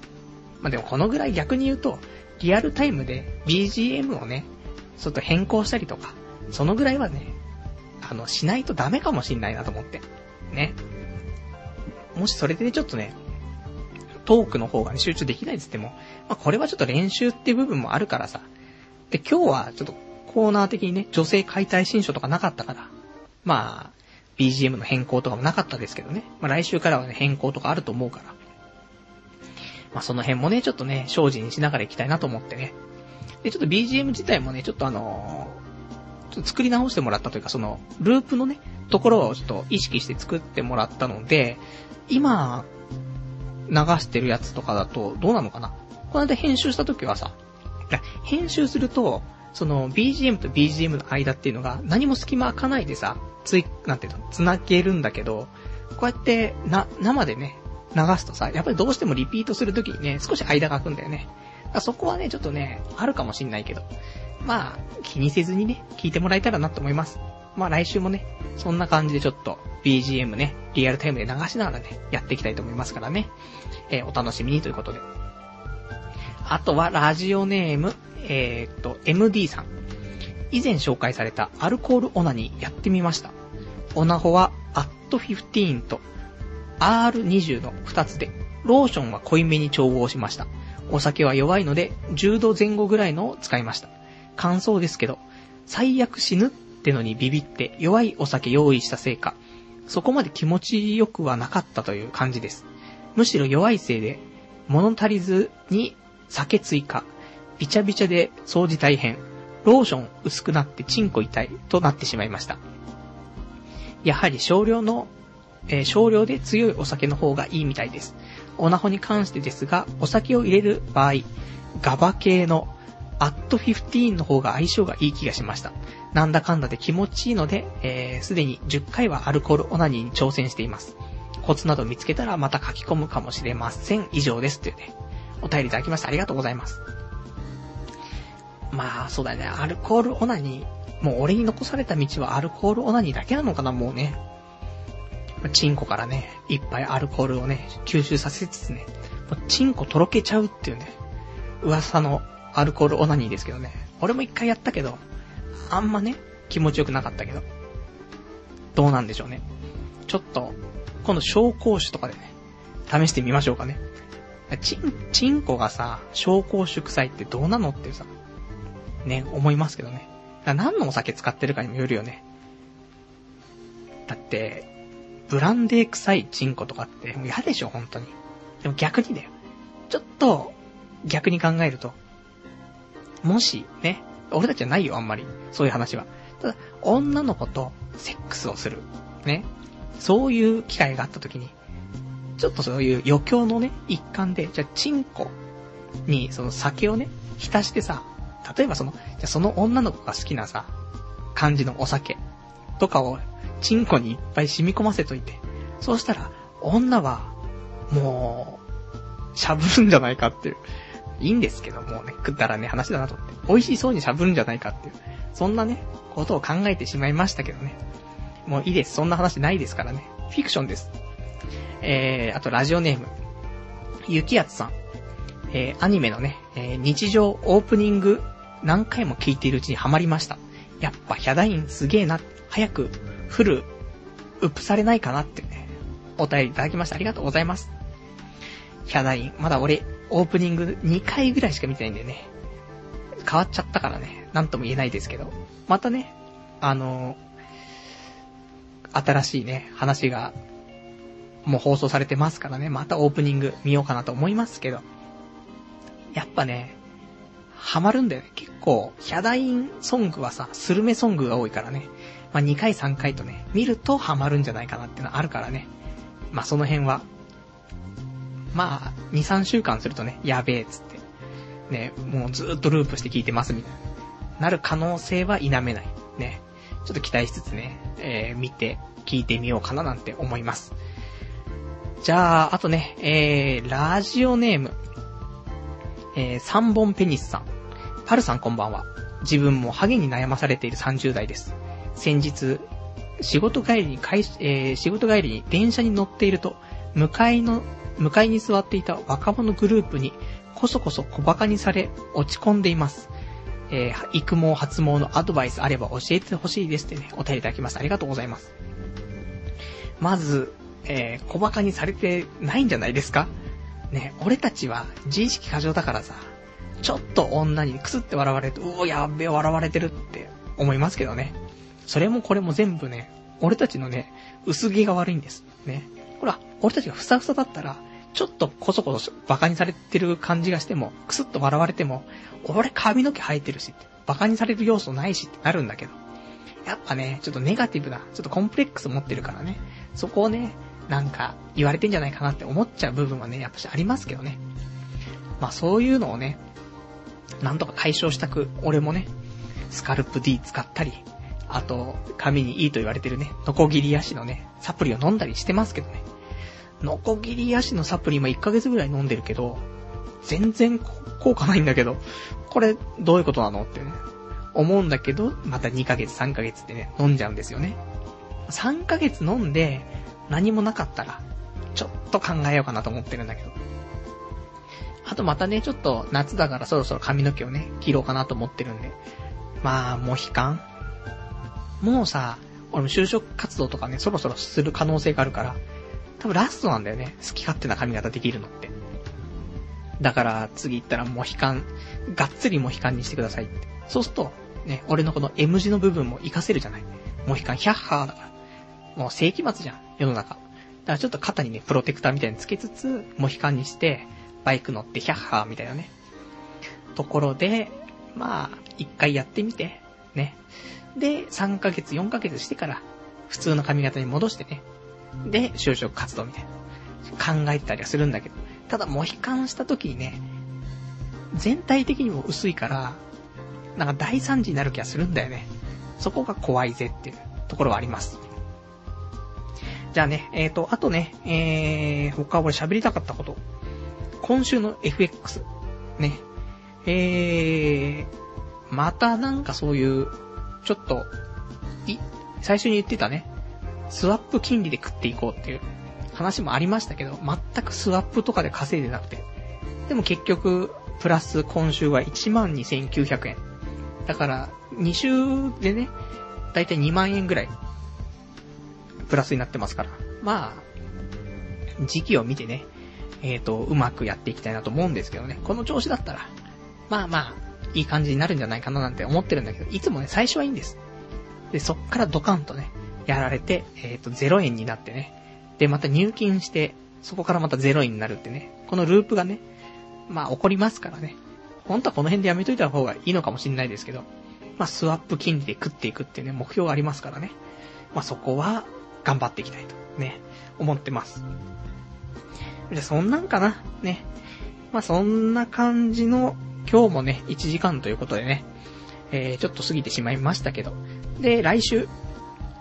Speaker 1: まあでもこのぐらい逆に言うと、リアルタイムで BGM をね、ちょっと変更したりとか、そのぐらいはね、あの、しないとダメかもしんないなと思って。ね。もしそれでね、ちょっとね、トークの方がね、集中できないっつっても、まあ、これはちょっと練習っていう部分もあるからさ。で、今日はちょっとコーナー的にね、女性解体新書とかなかったから、まあ、BGM の変更とかもなかったですけどね。まあ、来週からはね、変更とかあると思うから。まあ、その辺もね、ちょっとね、精進しながら行きたいなと思ってね。で、ちょっと BGM 自体もね、ちょっとあのー、ちょっと作り直してもらったというか、その、ループのね、ところをちょっと意識して作ってもらったので、今、流してるやつとかだと、どうなのかな？この間編集した時はさ、編集すると、その BGM と BGM の間っていうのが何も隙間開かないでさ、つい、なんていうの、繋げるんだけど、こうやって、な、生でね、流すとさ、やっぱりどうしてもリピートするときにね、少し間が空くんだよね。そこはね、ちょっとね、あるかもしんないけど、まあ、気にせずにね、聞いてもらえたらなと思います。まあ来週もね、そんな感じでちょっと BGM ね、リアルタイムで流しながらね、やっていきたいと思いますからね。えー、お楽しみにということで。あとは、ラジオネーム、えー、っと、MD さん。以前紹介されたアルコールオナニーやってみました。オナホは、アット15と R20 の2つで、ローションは濃いめに調合しました。お酒は弱いので、10度前後ぐらいのを使いました。感想ですけど、最悪死ぬってのにビビって弱いお酒用意したせいか、そこまで気持ちよくはなかったという感じです。むしろ弱いせいで、物足りずに酒追加、びちゃびちゃで掃除大変、ローション薄くなってチンコ痛いとなってしまいました。やはり少量の、えー、少量で強いお酒の方がいいみたいです。オナホに関してですが、お酒を入れる場合、ガバ系のアット15の方が相性がいい気がしました。なんだかんだで気持ちいいので、えー、すでに10回はアルコールオナニーに挑戦しています。コツなど見つけたらまた書き込むかもしれません。以上です。というね、お便りいただきましてありがとうございます。まあ、そうだね。アルコールオナニー。もう俺に残された道はアルコールオナニーだけなのかな、もうね。チンコからね、いっぱいアルコールをね、吸収させつつね、もうチンコとろけちゃうっていうね、噂のアルコールオナニーですけどね。俺も一回やったけど、あんまね、気持ちよくなかったけど。どうなんでしょうね。ちょっと、今度紹興酒とかでね、試してみましょうかね。チン、チンコがさ、紹興酒臭いってどうなのってさ、ね、思いますけどね。何のお酒使ってるかにもよるよね。だって、ブランデー臭いチンコとかってもう嫌でしょ、本当に。でも逆にだよ。ちょっと、逆に考えると、もし、ね、俺たちはないよ、あんまり。そういう話は。ただ、女の子とセックスをする。ね。そういう機会があった時に、ちょっとそういう余興のね、一環で、じゃあ、チンコにその酒をね、浸してさ、例えばその、じゃあその女の子が好きなさ、感じのお酒とかを、チンコにいっぱい染み込ませといて、そうしたら、女は、もう、しゃぶるんじゃないかっていう。いいんですけどもうね、くだらね話だなと思って。美味しそうにしゃぶるんじゃないかっていう。そんなね、ことを考えてしまいましたけどね。もういいです。そんな話ないですからね。フィクションです。えー、あとラジオネーム。ゆきやつさん。えー、アニメのね、えー、日常オープニング何回も聞いているうちにハマりました。やっぱヒャダインすげえな。早くフル、ウップされないかなってね、お便りいただきました。ありがとうございます。ヒャダイン、まだ俺、オープニング2回ぐらいしか見てないんだよね。変わっちゃったからね、なんとも言えないですけど。またね、あのー、新しいね、話が、もう放送されてますからね、またオープニング見ようかなと思いますけど。やっぱね、ハマるんだよね。結構、ヒャダインソングはさ、スルメソングが多いからね。まあ、2回3回とね、見るとハマるんじゃないかなってのはあるからね。まあ、その辺は、まあ、2、3週間するとね、やべえっつって。ね、もうずーっとループして聞いてますみたいな。なる可能性は否めない。ね。ちょっと期待しつつね、えー、見て、聞いてみようかななんて思います。じゃあ、あとね、えー、ラジオネーム、えー、3本ペニスさん。パルさんこんばんは。自分もハゲに悩まされている30代です。先日、仕事帰りに会、えー、仕事帰りに電車に乗っていると、向かいの、向かいに座っていた若者グループに、こそこそ小馬鹿にされ、落ち込んでいます。えー、育毛発毛のアドバイスあれば教えてほしいですってね、お便りいただきました。ありがとうございます。まず、えー、小馬鹿にされてないんじゃないですか？ね、俺たちは自意識過剰だからさ、ちょっと女にクスって笑われると、うお、やっべえ、笑われてるって思いますけどね。それもこれも全部ね、俺たちのね、薄着が悪いんです。ね。ほら、俺たちがふさふさだったら、ちょっとこそこそ馬鹿にされてる感じがしても、クスッと笑われても、俺髪の毛生えてるしって、馬鹿にされる要素ないしってなるんだけど。やっぱね、ちょっとネガティブな、ちょっとコンプレックス持ってるからね、そこをね、なんか言われてんじゃないかなって思っちゃう部分はね、やっぱしありますけどね。まあそういうのをね、なんとか解消したく、俺もね、スカルプ D 使ったり、あと、髪にいいと言われてるね、ノコギリ足のね、サプリを飲んだりしてますけどね。ノコギリ足のサプリ今1ヶ月ぐらい飲んでるけど、全然効果ないんだけど、これどういうことなのってね、思うんだけど、また2ヶ月3ヶ月ってね、飲んじゃうんですよね。3ヶ月飲んで、何もなかったら、ちょっと考えようかなと思ってるんだけど。あとまたね、ちょっと夏だからそろそろ髪の毛をね、切ろうかなと思ってるんで。まあ、モヒカンもうさ、俺も就職活動とかね、そろそろする可能性があるから、多分ラストなんだよね。好き勝手な髪型できるのって。だから次行ったらモヒカン、がっつりモヒカンにしてくださいって。そうすると、ね、俺のこの M 字の部分も活かせるじゃない。モヒカン100ハーだから。もう世紀末じゃん、世の中。だからちょっと肩にね、プロテクターみたいにつけつつ、モヒカンにして、バイク乗って100ハーみたいなね。ところで、まあ、一回やってみて、ね。で、3ヶ月、4ヶ月してから、普通の髪型に戻してね。で、就職活動みたいな。考えたりはするんだけど。ただ、モヒカンした時にね、全体的にも薄いから、なんか大惨事になる気がするんだよね。そこが怖いぜっていうところはあります。じゃあね、えっ、ー、と、あとね、えー、他俺喋りたかったこと。今週の FX。ね。えー、またなんかそういう、ちょっと、い、最初に言ってたね、スワップ金利で食っていこうっていう話もありましたけど、全くスワップとかで稼いでなくて。でも結局、プラス今週は12,900円。だから、2週でね、だいたい2万円ぐらい、プラスになってますから。まあ、時期を見てね、えっ、ー、と、うまくやっていきたいなと思うんですけどね。この調子だったら、まあまあ、いい感じになるんじゃないかななんて思ってるんだけど、いつもね、最初はいいんです。で、そっからドカンとね、やられて、えっ、ー、と、0円になってね。で、また入金して、そこからまた0円になるってね。このループがね、まあ起こりますからね。本当はこの辺でやめといた方がいいのかもしれないですけど、まあスワップ金利で食っていくっていうね、目標がありますからね。まあそこは、頑張っていきたいと、ね、思ってます。で、そんなんかな、ね。まあそんな感じの、今日もね、1時間ということでね、えー、ちょっと過ぎてしまいましたけど。で、来週、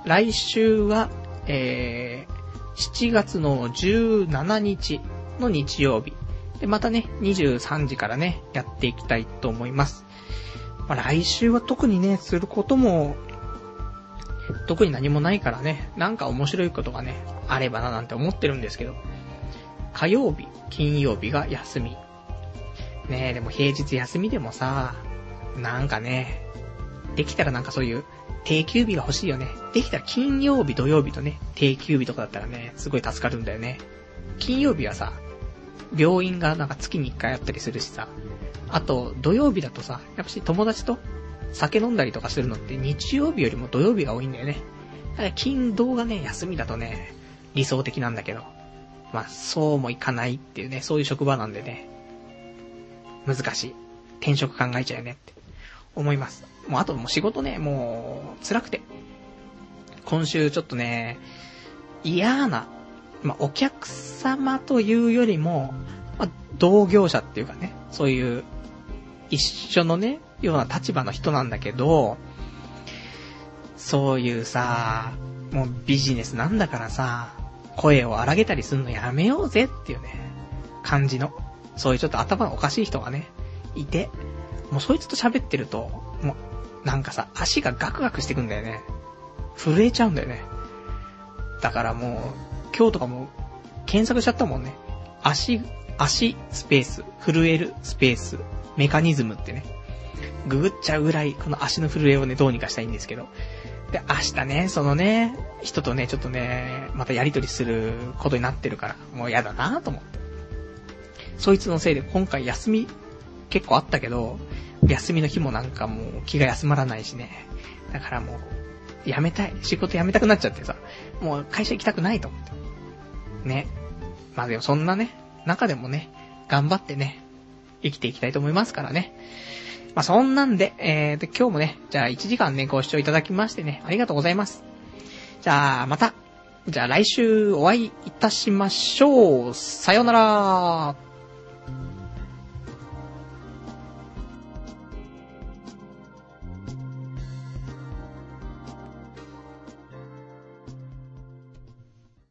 Speaker 1: 来週は、えー、7月の17日の日曜日。で、またね、23時からね、やっていきたいと思います。まあ、来週は特にね、することも、特に何もないからね、なんか面白いことがね、あればななんて思ってるんですけど、火曜日、金曜日が休み。ねえ、でも平日休みでもさ、なんかね、できたらなんかそういう定休日が欲しいよね。できたら金曜日、土曜日とね、定休日とかだったらね、すごい助かるんだよね。金曜日はさ、病院がなんか月に1回あったりするしさ、あと土曜日だとさ、やっぱし友達と酒飲んだりとかするのって日曜日よりも土曜日が多いんだよね。だから金土がね、休みだとね、理想的なんだけど。まあ、そうもいかないっていうね、そういう職場なんでね、難しい。転職考えちゃうよねって思います。もうあともう仕事ね、もう辛くて。今週ちょっとね、嫌な、まあ、お客様というよりも、まあ、同業者っていうかね、そういう、一緒のね、ような立場の人なんだけど、そういうさ、もうビジネスなんだからさ、声を荒げたりすんのやめようぜっていうね、感じの、そういうちょっと頭がおかしい人がね、いて、もうそいつと喋ってると、も、なんかさ、足がガクガクしてくんだよね。震えちゃうんだよね。だからもう、今日とかも、検索しちゃったもんね。足、足、スペース、震える、スペース、メカニズムってね。ググっちゃうぐらい、この足の震えをね、どうにかしたいんですけど。で、明日ね、そのね、人とね、ちょっとね、またやりとりすることになってるから、もう嫌だなと思って。そいつのせいで今回休み結構あったけど、休みの日もなんかもう気が休まらないしね。だからもう、辞めたい。仕事辞めたくなっちゃってさ、もう会社行きたくないと思って。ね。まあでもそんなね、中でもね、頑張ってね、生きていきたいと思いますからね。まあそんなんで、えー、で今日もね、じゃあ1時間ね、ご視聴いただきましてね、ありがとうございます。じゃあまた、じゃあ来週お会いいたしましょう。さようなら。